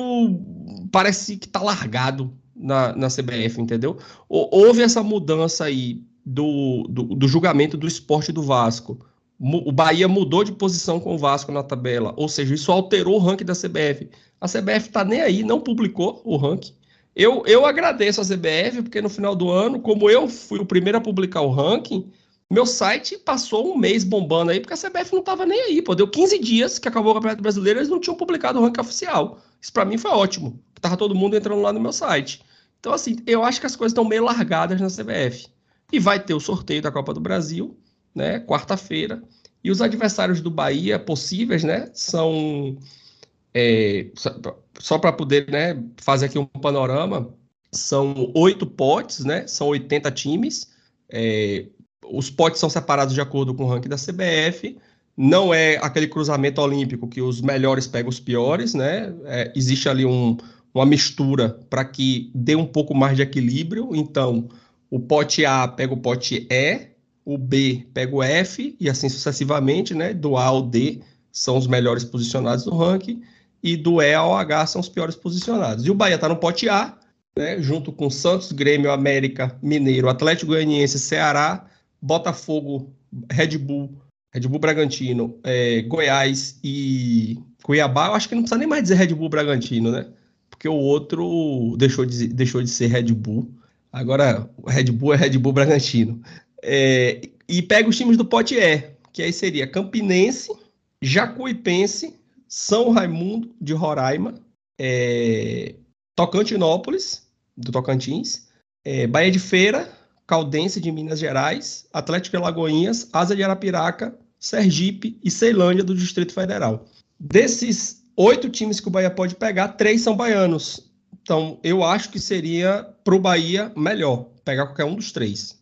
[SPEAKER 2] Parece que tá largado na, na CBF, entendeu? Houve essa mudança aí do, do, do, julgamento do esporte do Vasco. O Bahia mudou de posição com o Vasco na tabela, ou seja, isso alterou o ranking da CBF. A CBF tá nem aí, não publicou o ranking. Eu, eu agradeço a CBF, porque no final do ano, como eu fui o primeiro a publicar o ranking, meu site passou um mês bombando aí, porque a CBF não tava nem aí, pô. Deu 15 dias que acabou o Campeonato Brasileiro, eles não tinham publicado o ranking oficial. Isso para mim foi ótimo. Tava todo mundo entrando lá no meu site. Então, assim, eu acho que as coisas estão meio largadas na CBF. E vai ter o sorteio da Copa do Brasil, né? Quarta-feira. E os adversários do Bahia possíveis, né? São. É, só para poder né, fazer aqui um panorama, são oito potes, né? São 80 times. É, os potes são separados de acordo com o ranking da CBF. Não é aquele cruzamento olímpico que os melhores pegam os piores, né? É, existe ali um, uma mistura para que dê um pouco mais de equilíbrio. Então, o pote A pega o pote E, o B pega o F e assim sucessivamente, né? Do A ao D são os melhores posicionados no ranking e do E ao H são os piores posicionados. E o Bahia está no pote A, né? Junto com Santos, Grêmio, América, Mineiro, Atlético Goianiense, Ceará Botafogo, Red Bull, Red Bull Bragantino, é, Goiás e Cuiabá, eu acho que não precisa nem mais dizer Red Bull Bragantino, né? Porque o outro deixou de, deixou de ser Red Bull. Agora, Red Bull é Red Bull Bragantino. É, e pega os times do pote E, que aí seria Campinense, Jacuipense, São Raimundo de Roraima, é, Tocantinópolis, do Tocantins, é, Bahia de Feira, Caldense de Minas Gerais, Atlético de Lagoinhas, Asa de Arapiraca, Sergipe e Ceilândia do Distrito Federal. Desses oito times que o Bahia pode pegar, três são baianos. Então, eu acho que seria para o Bahia melhor pegar qualquer um dos três.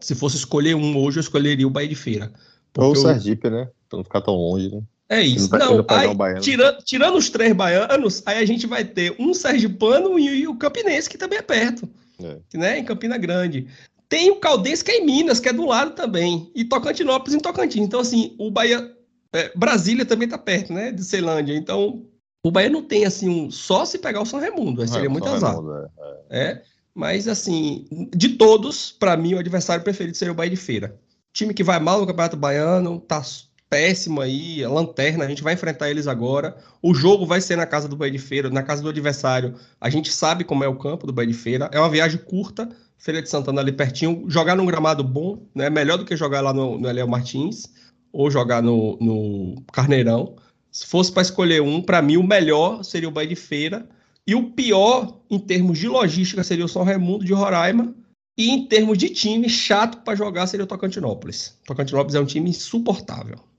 [SPEAKER 2] Se fosse escolher um hoje, eu escolheria o Bahia de Feira.
[SPEAKER 4] Ou o
[SPEAKER 2] Porque eu-
[SPEAKER 4] Sergipe, né? Pra não ficar tão longe, né?
[SPEAKER 2] É isso.
[SPEAKER 4] Vai-
[SPEAKER 2] Não, aí,
[SPEAKER 4] um
[SPEAKER 2] tirando, tirando os três baianos, aí a gente vai ter um sergipano e, e o campinense, que também é perto,
[SPEAKER 4] É.
[SPEAKER 2] né? Em Campina Grande. Tem o Caldense, que é em Minas, que é do lado também. E Tocantinópolis em Tocantins. Então, assim, o Bahia... é, Brasília também tá perto, né? De Ceilândia. Então, o Bahia não tem, assim, um... Só se pegar o São Raimundo. Aí seria
[SPEAKER 4] É,
[SPEAKER 2] muito
[SPEAKER 4] São
[SPEAKER 2] azar.
[SPEAKER 4] Raimundo, é.
[SPEAKER 2] É, mas assim, de todos, pra mim, o adversário preferido seria o Bahia de Feira. Time que vai mal no Campeonato Baiano, tá péssimo aí, lanterna, a gente vai enfrentar eles agora. O jogo vai ser na casa do Bahia de Feira, na casa do adversário. A gente sabe como é o campo do Bahia de Feira. É uma viagem curta, Feira de Santana ali pertinho. Jogar num gramado bom, né? Melhor do que jogar lá no, no Eliel Martins ou jogar no, no Carneirão. Se fosse para escolher um, para mim o melhor seria o Bahia de Feira. E o pior, em termos de logística, seria o São Raimundo de Roraima. E em termos de time, chato para jogar seria o Tocantinópolis. Tocantinópolis é um time insuportável.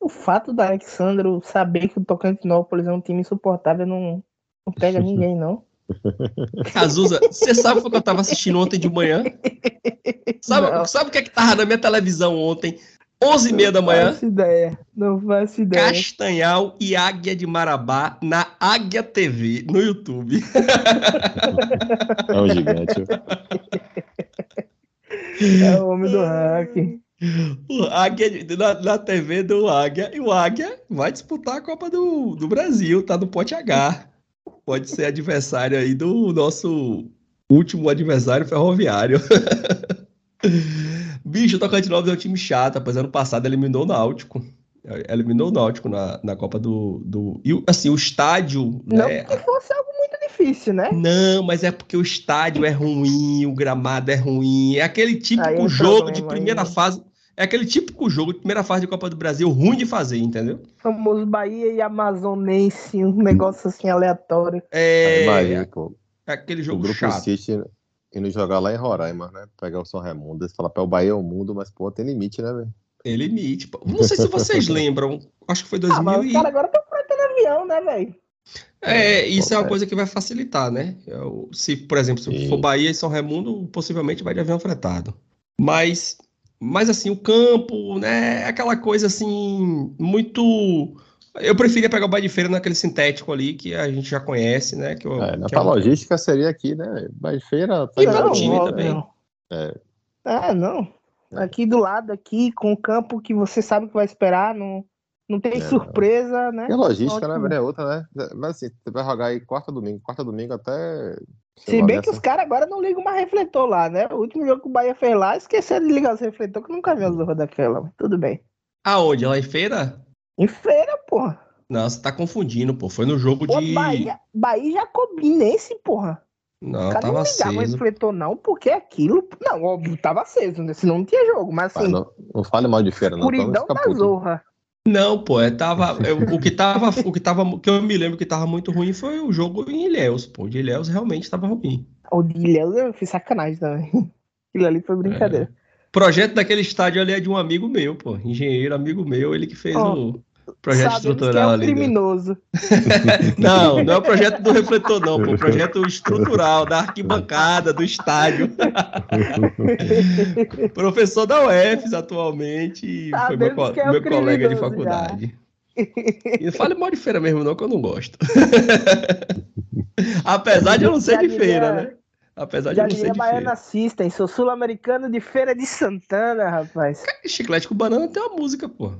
[SPEAKER 3] O fato do Alexandro saber que o Tocantinópolis é um time insuportável não, não pega ninguém, não.
[SPEAKER 2] Cazuza, você sabe o que eu tava assistindo ontem de manhã? Sabe,
[SPEAKER 3] Não.
[SPEAKER 2] sabe o que é que tava na minha televisão ontem? 11h30 da
[SPEAKER 3] Não
[SPEAKER 2] manhã?
[SPEAKER 3] faço ideia. Não faço ideia.
[SPEAKER 2] Castanhal e Águia de Marabá na Águia TV, no YouTube.
[SPEAKER 4] É um gigante.
[SPEAKER 3] É o homem do hack.
[SPEAKER 2] O Águia na, na TV do Águia. E o Águia vai disputar a Copa do, do Brasil, tá no pote H. Pode ser adversário aí do nosso último adversário ferroviário. Bicho, o Tocantinópolis é um time chato, rapaz. Ano passado eliminou o Náutico. Eliminou o Náutico na, na Copa do. do... E assim, o estádio.
[SPEAKER 3] Não
[SPEAKER 2] né,
[SPEAKER 3] que fosse algo muito difícil, né?
[SPEAKER 2] não, mas é porque o estádio é ruim, o gramado é ruim. É aquele típico
[SPEAKER 3] Aí é
[SPEAKER 2] jogo de primeira
[SPEAKER 3] aí,
[SPEAKER 2] fase. É aquele típico jogo de primeira fase de Copa do Brasil, ruim de fazer, entendeu?
[SPEAKER 3] Famoso Bahia e Amazonense, um negócio assim aleatório.
[SPEAKER 2] É,
[SPEAKER 4] Imagina, pô.
[SPEAKER 2] é aquele
[SPEAKER 4] O
[SPEAKER 2] jogo
[SPEAKER 4] Grupo
[SPEAKER 2] chato.
[SPEAKER 4] City indo jogar lá em Roraima, né? Pegar o São Raimundo. Eles falam, pé, o Bahia é o mundo, mas, pô, tem limite, né, velho?
[SPEAKER 2] É limite. pô. Não sei se vocês lembram. Acho que foi
[SPEAKER 3] Ah,
[SPEAKER 2] 2000
[SPEAKER 3] mas os
[SPEAKER 2] e...
[SPEAKER 3] caras agora estão fretando avião, né, velho?
[SPEAKER 2] É, isso é uma
[SPEAKER 4] É.
[SPEAKER 2] coisa que vai facilitar, né? Eu- Se, por exemplo, se for Bahia e São Raimundo, possivelmente vai de avião fretado. Mas, mas assim, o campo, né? é Aquela coisa assim, muito. Eu preferia pegar o Bahia de Feira naquele sintético ali que a gente já conhece, né? Que, eu,
[SPEAKER 4] É, na
[SPEAKER 2] que é um-
[SPEAKER 4] logística seria aqui, né? Bahia de Feira tá
[SPEAKER 2] E pelo time
[SPEAKER 3] ó,
[SPEAKER 2] também.
[SPEAKER 3] não.
[SPEAKER 4] É.
[SPEAKER 3] É, não. Aqui do lado, aqui, com o campo que você sabe que vai esperar, não, não tem
[SPEAKER 4] É.
[SPEAKER 3] surpresa, né?
[SPEAKER 4] E a logística, né,
[SPEAKER 3] Ótimo.
[SPEAKER 4] velho, é outra, né? Mas assim, você vai jogar aí quarta domingo, quarta domingo até.
[SPEAKER 3] Se bem que
[SPEAKER 4] nessa-
[SPEAKER 3] os caras agora não ligam mais refletor lá, né? O último jogo que o Bahia fez lá, esqueceram de ligar os refletores, que eu nunca vi as zorras daquela. mas Tudo bem.
[SPEAKER 2] Aonde? Lá em feira?
[SPEAKER 3] Em feira, porra.
[SPEAKER 2] Não, você tá confundindo, pô. Foi no jogo
[SPEAKER 3] Pô,
[SPEAKER 2] de.
[SPEAKER 3] Bahia, Bahia Jacobinense, porra.
[SPEAKER 2] Não,
[SPEAKER 3] Os caras não
[SPEAKER 2] tava aceso.
[SPEAKER 3] refletor, não, porque aquilo. Não, óbvio, tava aceso, né? Senão não tinha jogo. Mas
[SPEAKER 4] Mas
[SPEAKER 3] assim,
[SPEAKER 4] não, não fale mal de feira, não. fica
[SPEAKER 3] da
[SPEAKER 4] puto.
[SPEAKER 3] zorra.
[SPEAKER 2] Não, pô, é, tava, é, o que tava, o que tava, que eu me lembro que tava muito ruim foi o jogo em Ilhéus, pô, o de Ilhéus realmente tava ruim.
[SPEAKER 3] O de Ilhéus eu fiz sacanagem também. Aquilo ali foi brincadeira.
[SPEAKER 2] O projeto daquele estádio ali é de um amigo meu, pô, engenheiro, amigo meu, ele que fez
[SPEAKER 3] Ó,
[SPEAKER 2] o projeto
[SPEAKER 3] Sabemos que é
[SPEAKER 2] estrutural
[SPEAKER 3] um
[SPEAKER 2] ali. né?
[SPEAKER 3] criminoso.
[SPEAKER 2] Não, não é o projeto do refletor, não, pô, o projeto estrutural, da arquibancada, do estádio. Professor da UFES atualmente, e foi meu,
[SPEAKER 3] Sabemos
[SPEAKER 2] co-
[SPEAKER 3] é um
[SPEAKER 2] meu colega de faculdade. E não fale mal de feira mesmo, não, que eu não gosto. Apesar de eu não ser
[SPEAKER 3] Já
[SPEAKER 2] de feira, né? Apesar de
[SPEAKER 3] Já
[SPEAKER 2] eu não ser
[SPEAKER 3] diria
[SPEAKER 2] de
[SPEAKER 3] Baiana
[SPEAKER 2] feira.
[SPEAKER 3] System, sou sul-americano de Feira de Santana, rapaz.
[SPEAKER 2] Chiclete com banana tem uma música, pô.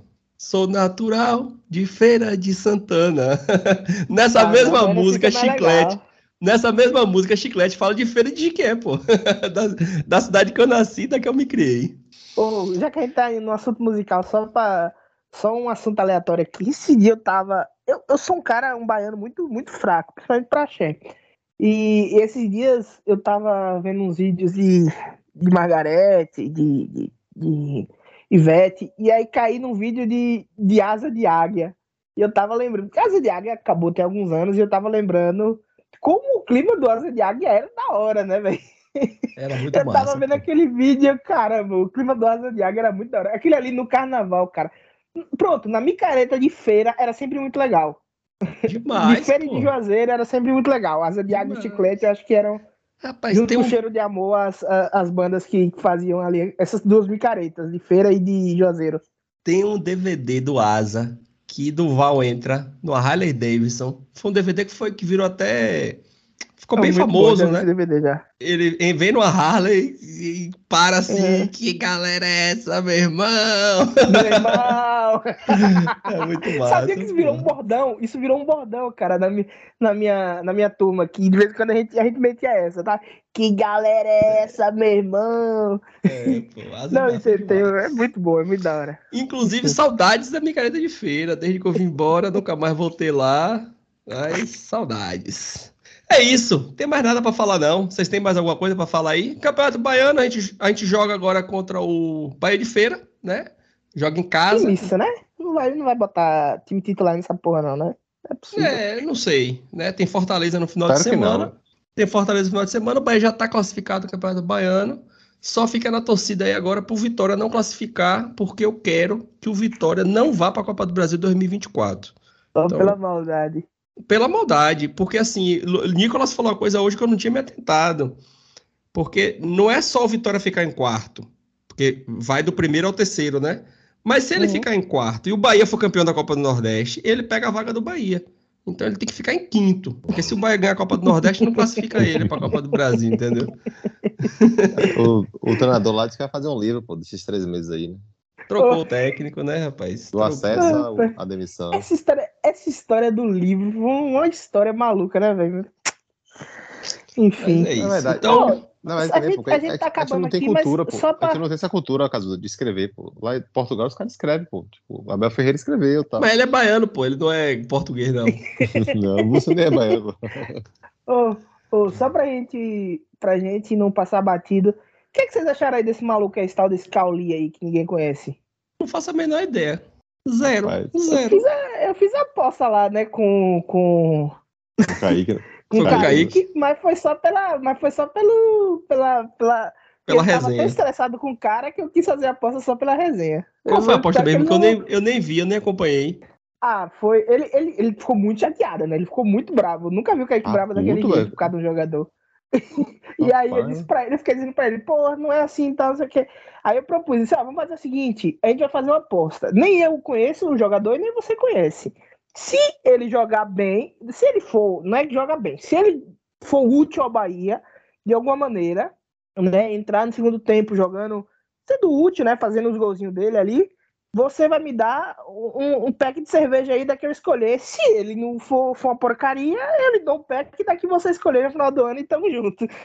[SPEAKER 2] Sou natural de Feira de Santana. Nessa
[SPEAKER 3] Ah,
[SPEAKER 2] mesma música, Chiclete.
[SPEAKER 3] legal.
[SPEAKER 2] Nessa mesma música, Chiclete fala de Feira de Jiqué, pô. da, da cidade que eu nasci, da que eu me criei.
[SPEAKER 3] Ô, já que a gente tá no assunto musical, só para só um assunto aleatório aqui. Esse dia eu tava. Eu, eu sou um cara, um baiano muito, muito fraco, principalmente pra axé. E esses dias eu tava vendo uns vídeos de, de Margarete, de, de, de Ivete, e aí caí num vídeo de, de asa de águia. E eu tava lembrando, que asa de águia acabou tem alguns anos, e eu tava lembrando como o clima do asa de águia era da hora, né, velho?
[SPEAKER 2] Era muito
[SPEAKER 3] Eu
[SPEAKER 2] massa.
[SPEAKER 3] tava vendo aquele vídeo, caramba, o clima do Asa de Águia era muito da hora. Aquele ali no carnaval, cara. Pronto, na micareta de feira era sempre muito legal.
[SPEAKER 2] Demais,
[SPEAKER 3] de feira
[SPEAKER 2] pô.
[SPEAKER 3] de Juazeiro era sempre muito legal. Asa de Águia e. Chiclete, eu acho que eram,
[SPEAKER 2] Rapaz,
[SPEAKER 3] junto
[SPEAKER 2] tem um,
[SPEAKER 3] cheiro de amor, as, a- as bandas que faziam ali, essas duas micaretas, de feira e de Juazeiro.
[SPEAKER 2] tem um DVD do Asa que Duval entra no Harley Davidson. Foi um DVD que foi que virou até ficou
[SPEAKER 3] É
[SPEAKER 2] bem famoso,
[SPEAKER 3] bom
[SPEAKER 2] né?
[SPEAKER 3] DVD já.
[SPEAKER 2] Ele em- vem numa Harley e para assim,
[SPEAKER 3] É.
[SPEAKER 2] que galera é essa, meu irmão?
[SPEAKER 3] Meu irmão!
[SPEAKER 2] É muito massa.
[SPEAKER 3] Sabia que isso virou um bordão? Isso virou um bordão, cara, na, mi- na, minha, na minha turma aqui. De vez em quando a gente, a gente metia essa, tá? Que galera é essa, meu irmão?
[SPEAKER 2] É, pô,
[SPEAKER 3] Não,
[SPEAKER 2] massa
[SPEAKER 3] isso aí tem- é muito bom, é muito da hora.
[SPEAKER 2] Inclusive, saudades da micareta de feira. Desde que eu vim embora, nunca mais voltei lá. Mas saudades. É isso. Tem mais nada pra falar, não. Vocês têm mais alguma coisa pra falar aí? Campeonato Baiano, a gente, a gente joga agora contra o Bahia de Feira, né? Joga em
[SPEAKER 3] Que
[SPEAKER 2] casa.
[SPEAKER 3] missa, né? Não vai, não vai botar time titular nessa porra, não, né? É possível.
[SPEAKER 2] É, não sei, né? Tem Fortaleza no final de
[SPEAKER 4] Espero que
[SPEAKER 2] semana.
[SPEAKER 4] não.
[SPEAKER 2] Tem Fortaleza no final de semana. O Bahia já tá classificado no Campeonato Baiano. Só fica na torcida aí agora pro Vitória não classificar, porque eu quero que o Vitória não vá pra Copa do Brasil 2024.
[SPEAKER 3] Só
[SPEAKER 2] então-
[SPEAKER 3] pela maldade.
[SPEAKER 2] Pela maldade, porque assim, Nicolas falou uma coisa hoje que eu não tinha me atentado. Porque não é só o Vitória ficar em quarto, porque vai do primeiro ao terceiro, né? Mas se ele
[SPEAKER 3] Uhum.
[SPEAKER 2] ficar em quarto e o Bahia for campeão da Copa do Nordeste, ele pega a vaga do Bahia. Então ele tem que ficar em quinto, porque se o Bahia ganhar a Copa do Nordeste, não classifica ele para a Copa do Brasil, entendeu?
[SPEAKER 4] O, o treinador lá disse que vai fazer um livro, pô, desses três meses aí, né?
[SPEAKER 2] Trocou o técnico, né, rapaz?
[SPEAKER 4] Do
[SPEAKER 2] Trocou.
[SPEAKER 4] acesso à demissão.
[SPEAKER 3] Essa história, essa história do livro foi uma história maluca, né, velho? Enfim.
[SPEAKER 2] Mas é isso.
[SPEAKER 4] verdade.
[SPEAKER 2] Então,
[SPEAKER 4] Não, mas
[SPEAKER 3] A gente- a gente tá
[SPEAKER 4] não
[SPEAKER 3] acabando
[SPEAKER 4] tem
[SPEAKER 3] aqui, mas
[SPEAKER 4] cultura, pô.
[SPEAKER 3] só pra-
[SPEAKER 4] A gente não tem essa cultura, caso de escrever, pô. Lá em Portugal os caras escrevem, pô. Tipo, o Abel Ferreira escreveu e tal.
[SPEAKER 2] mas ele é baiano, pô, ele não é português, não.
[SPEAKER 4] não, o Lúcio nem é baiano.
[SPEAKER 3] Ô, ô, só pra gente, pra gente não passar batido, o que, que vocês acharam aí desse maluco aí, esse tal desse Cauli aí, que ninguém conhece?
[SPEAKER 2] Não faço a menor ideia. Zero.
[SPEAKER 4] Rapaz.
[SPEAKER 3] Eu
[SPEAKER 2] Zero.
[SPEAKER 3] fiz, a, eu fiz a aposta lá, né, com, com,
[SPEAKER 4] O Kaique, né?
[SPEAKER 3] com o Kaique, mas foi só pela, mas foi só pelo, pela, pela,
[SPEAKER 2] Pela
[SPEAKER 3] eu tava tão
[SPEAKER 2] resenha.
[SPEAKER 3] estressado com o cara que eu quis fazer a aposta só pela resenha.
[SPEAKER 2] Qual
[SPEAKER 3] Eu
[SPEAKER 2] foi a aposta mesmo? Que eu
[SPEAKER 3] aquele
[SPEAKER 2] nem, eu nem vi, eu nem acompanhei.
[SPEAKER 3] Ah, foi. Ele, ele, ele ficou muito chateado, né? Ele ficou muito bravo. Nunca vi o Kaique
[SPEAKER 4] Ah,
[SPEAKER 3] bravo daquele jeito por causa do jogador. E aí eu disse pra ele, eu fiquei dizendo pra ele, pô, não é assim, tal, não sei o quê. Aí eu propus, disse, ah, vamos fazer o seguinte, a gente vai fazer uma aposta. Nem eu conheço o jogador e nem você conhece. Se ele jogar bem, se ele for, não é que joga bem, se ele for útil ao Bahia, de alguma maneira, né, entrar no segundo tempo jogando, sendo útil, né, fazendo os golzinhos dele ali, você vai me dar um, um pack de cerveja aí da que eu escolher. Se ele não for, for uma porcaria, eu lhe dou um pack da que você escolher no final do ano e tamo junto.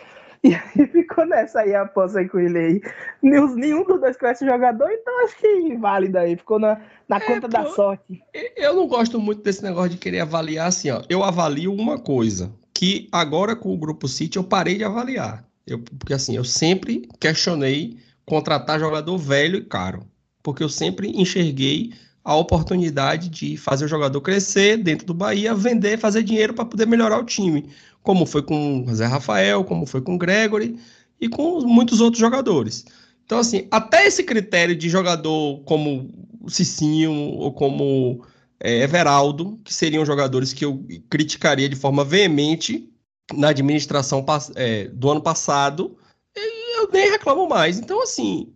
[SPEAKER 3] E aí ficou nessa aí a aposta aí com ele aí. Nenhum, nenhum dos dois conhece o jogador, então acho que válido aí. Ficou na, na conta da
[SPEAKER 2] pô.
[SPEAKER 3] sorte.
[SPEAKER 2] Eu não gosto muito desse negócio de querer avaliar assim, ó. Eu avalio uma coisa, que agora com o Grupo City eu parei de avaliar. Eu, porque assim, eu sempre questionei contratar jogador velho e caro. Porque eu sempre enxerguei a oportunidade de fazer o jogador crescer dentro do Bahia, vender, fazer dinheiro para poder melhorar o time. Como foi com o Zé Rafael, como foi com o Gregory e com muitos outros jogadores. Então, assim, até esse critério de jogador como Cicinho ou como é, Everaldo, que seriam jogadores que eu criticaria de forma veemente na administração é, do ano passado, eu nem reclamo mais. Então, assim,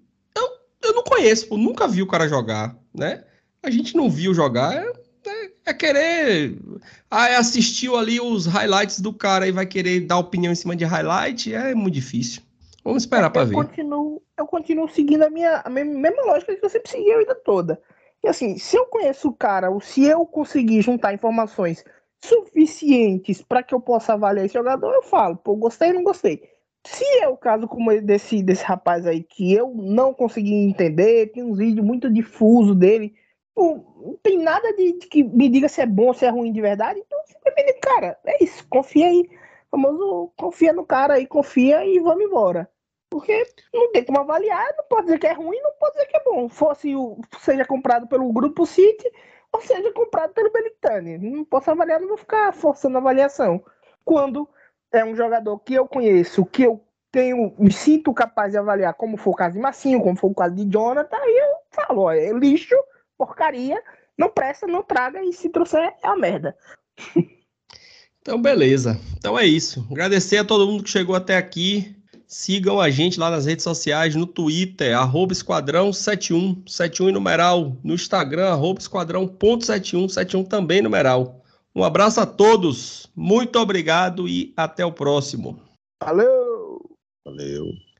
[SPEAKER 2] eu, não conheço, pô, nunca vi o cara jogar, né? A gente não viu jogar, é, é- é querer. Ah, é assistiu ali os highlights do cara e vai querer dar opinião em cima de highlight, é muito difícil. Vamos esperar para
[SPEAKER 3] eu
[SPEAKER 2] ver.
[SPEAKER 3] Continuo, eu continuo seguindo a minha a mesma, mesma lógica que eu sempre segui a vida toda. E assim, se eu conheço o cara, ou se eu conseguir juntar informações suficientes para que eu possa avaliar esse jogador, eu falo, pô, gostei ou não gostei. Se é o caso como esse desse, desse rapaz aí, que eu não consegui entender, tem uns vídeos muito difusos dele, não tem nada de, de que me diga se é bom ou se é ruim de verdade, então simplesmente, cara, é isso, confia aí. Famoso confia no cara aí, confia e vamos embora. Porque não tem como avaliar, não pode dizer que é ruim, não pode dizer que é bom. Fosse o, seja comprado pelo Grupo City ou seja comprado pelo Belitani. Não posso avaliar, não vou ficar forçando a avaliação. Quando é um jogador que eu conheço, que eu tenho, me sinto capaz de avaliar, como foi o caso de Massinho, como foi o caso de Jonathan, aí eu falo, ó, é lixo, porcaria, não presta, não traga, e se trouxer é uma merda.
[SPEAKER 2] Então, beleza. Então é isso. Agradecer a todo mundo que chegou até aqui. Sigam a gente lá nas redes sociais, no Twitter, arroba esquadrão 71, 71 em numeral, no Instagram, arroba esquadrão.71, 71 também numeral. Um abraço a todos, muito obrigado e até o próximo.
[SPEAKER 3] Valeu!
[SPEAKER 4] Valeu.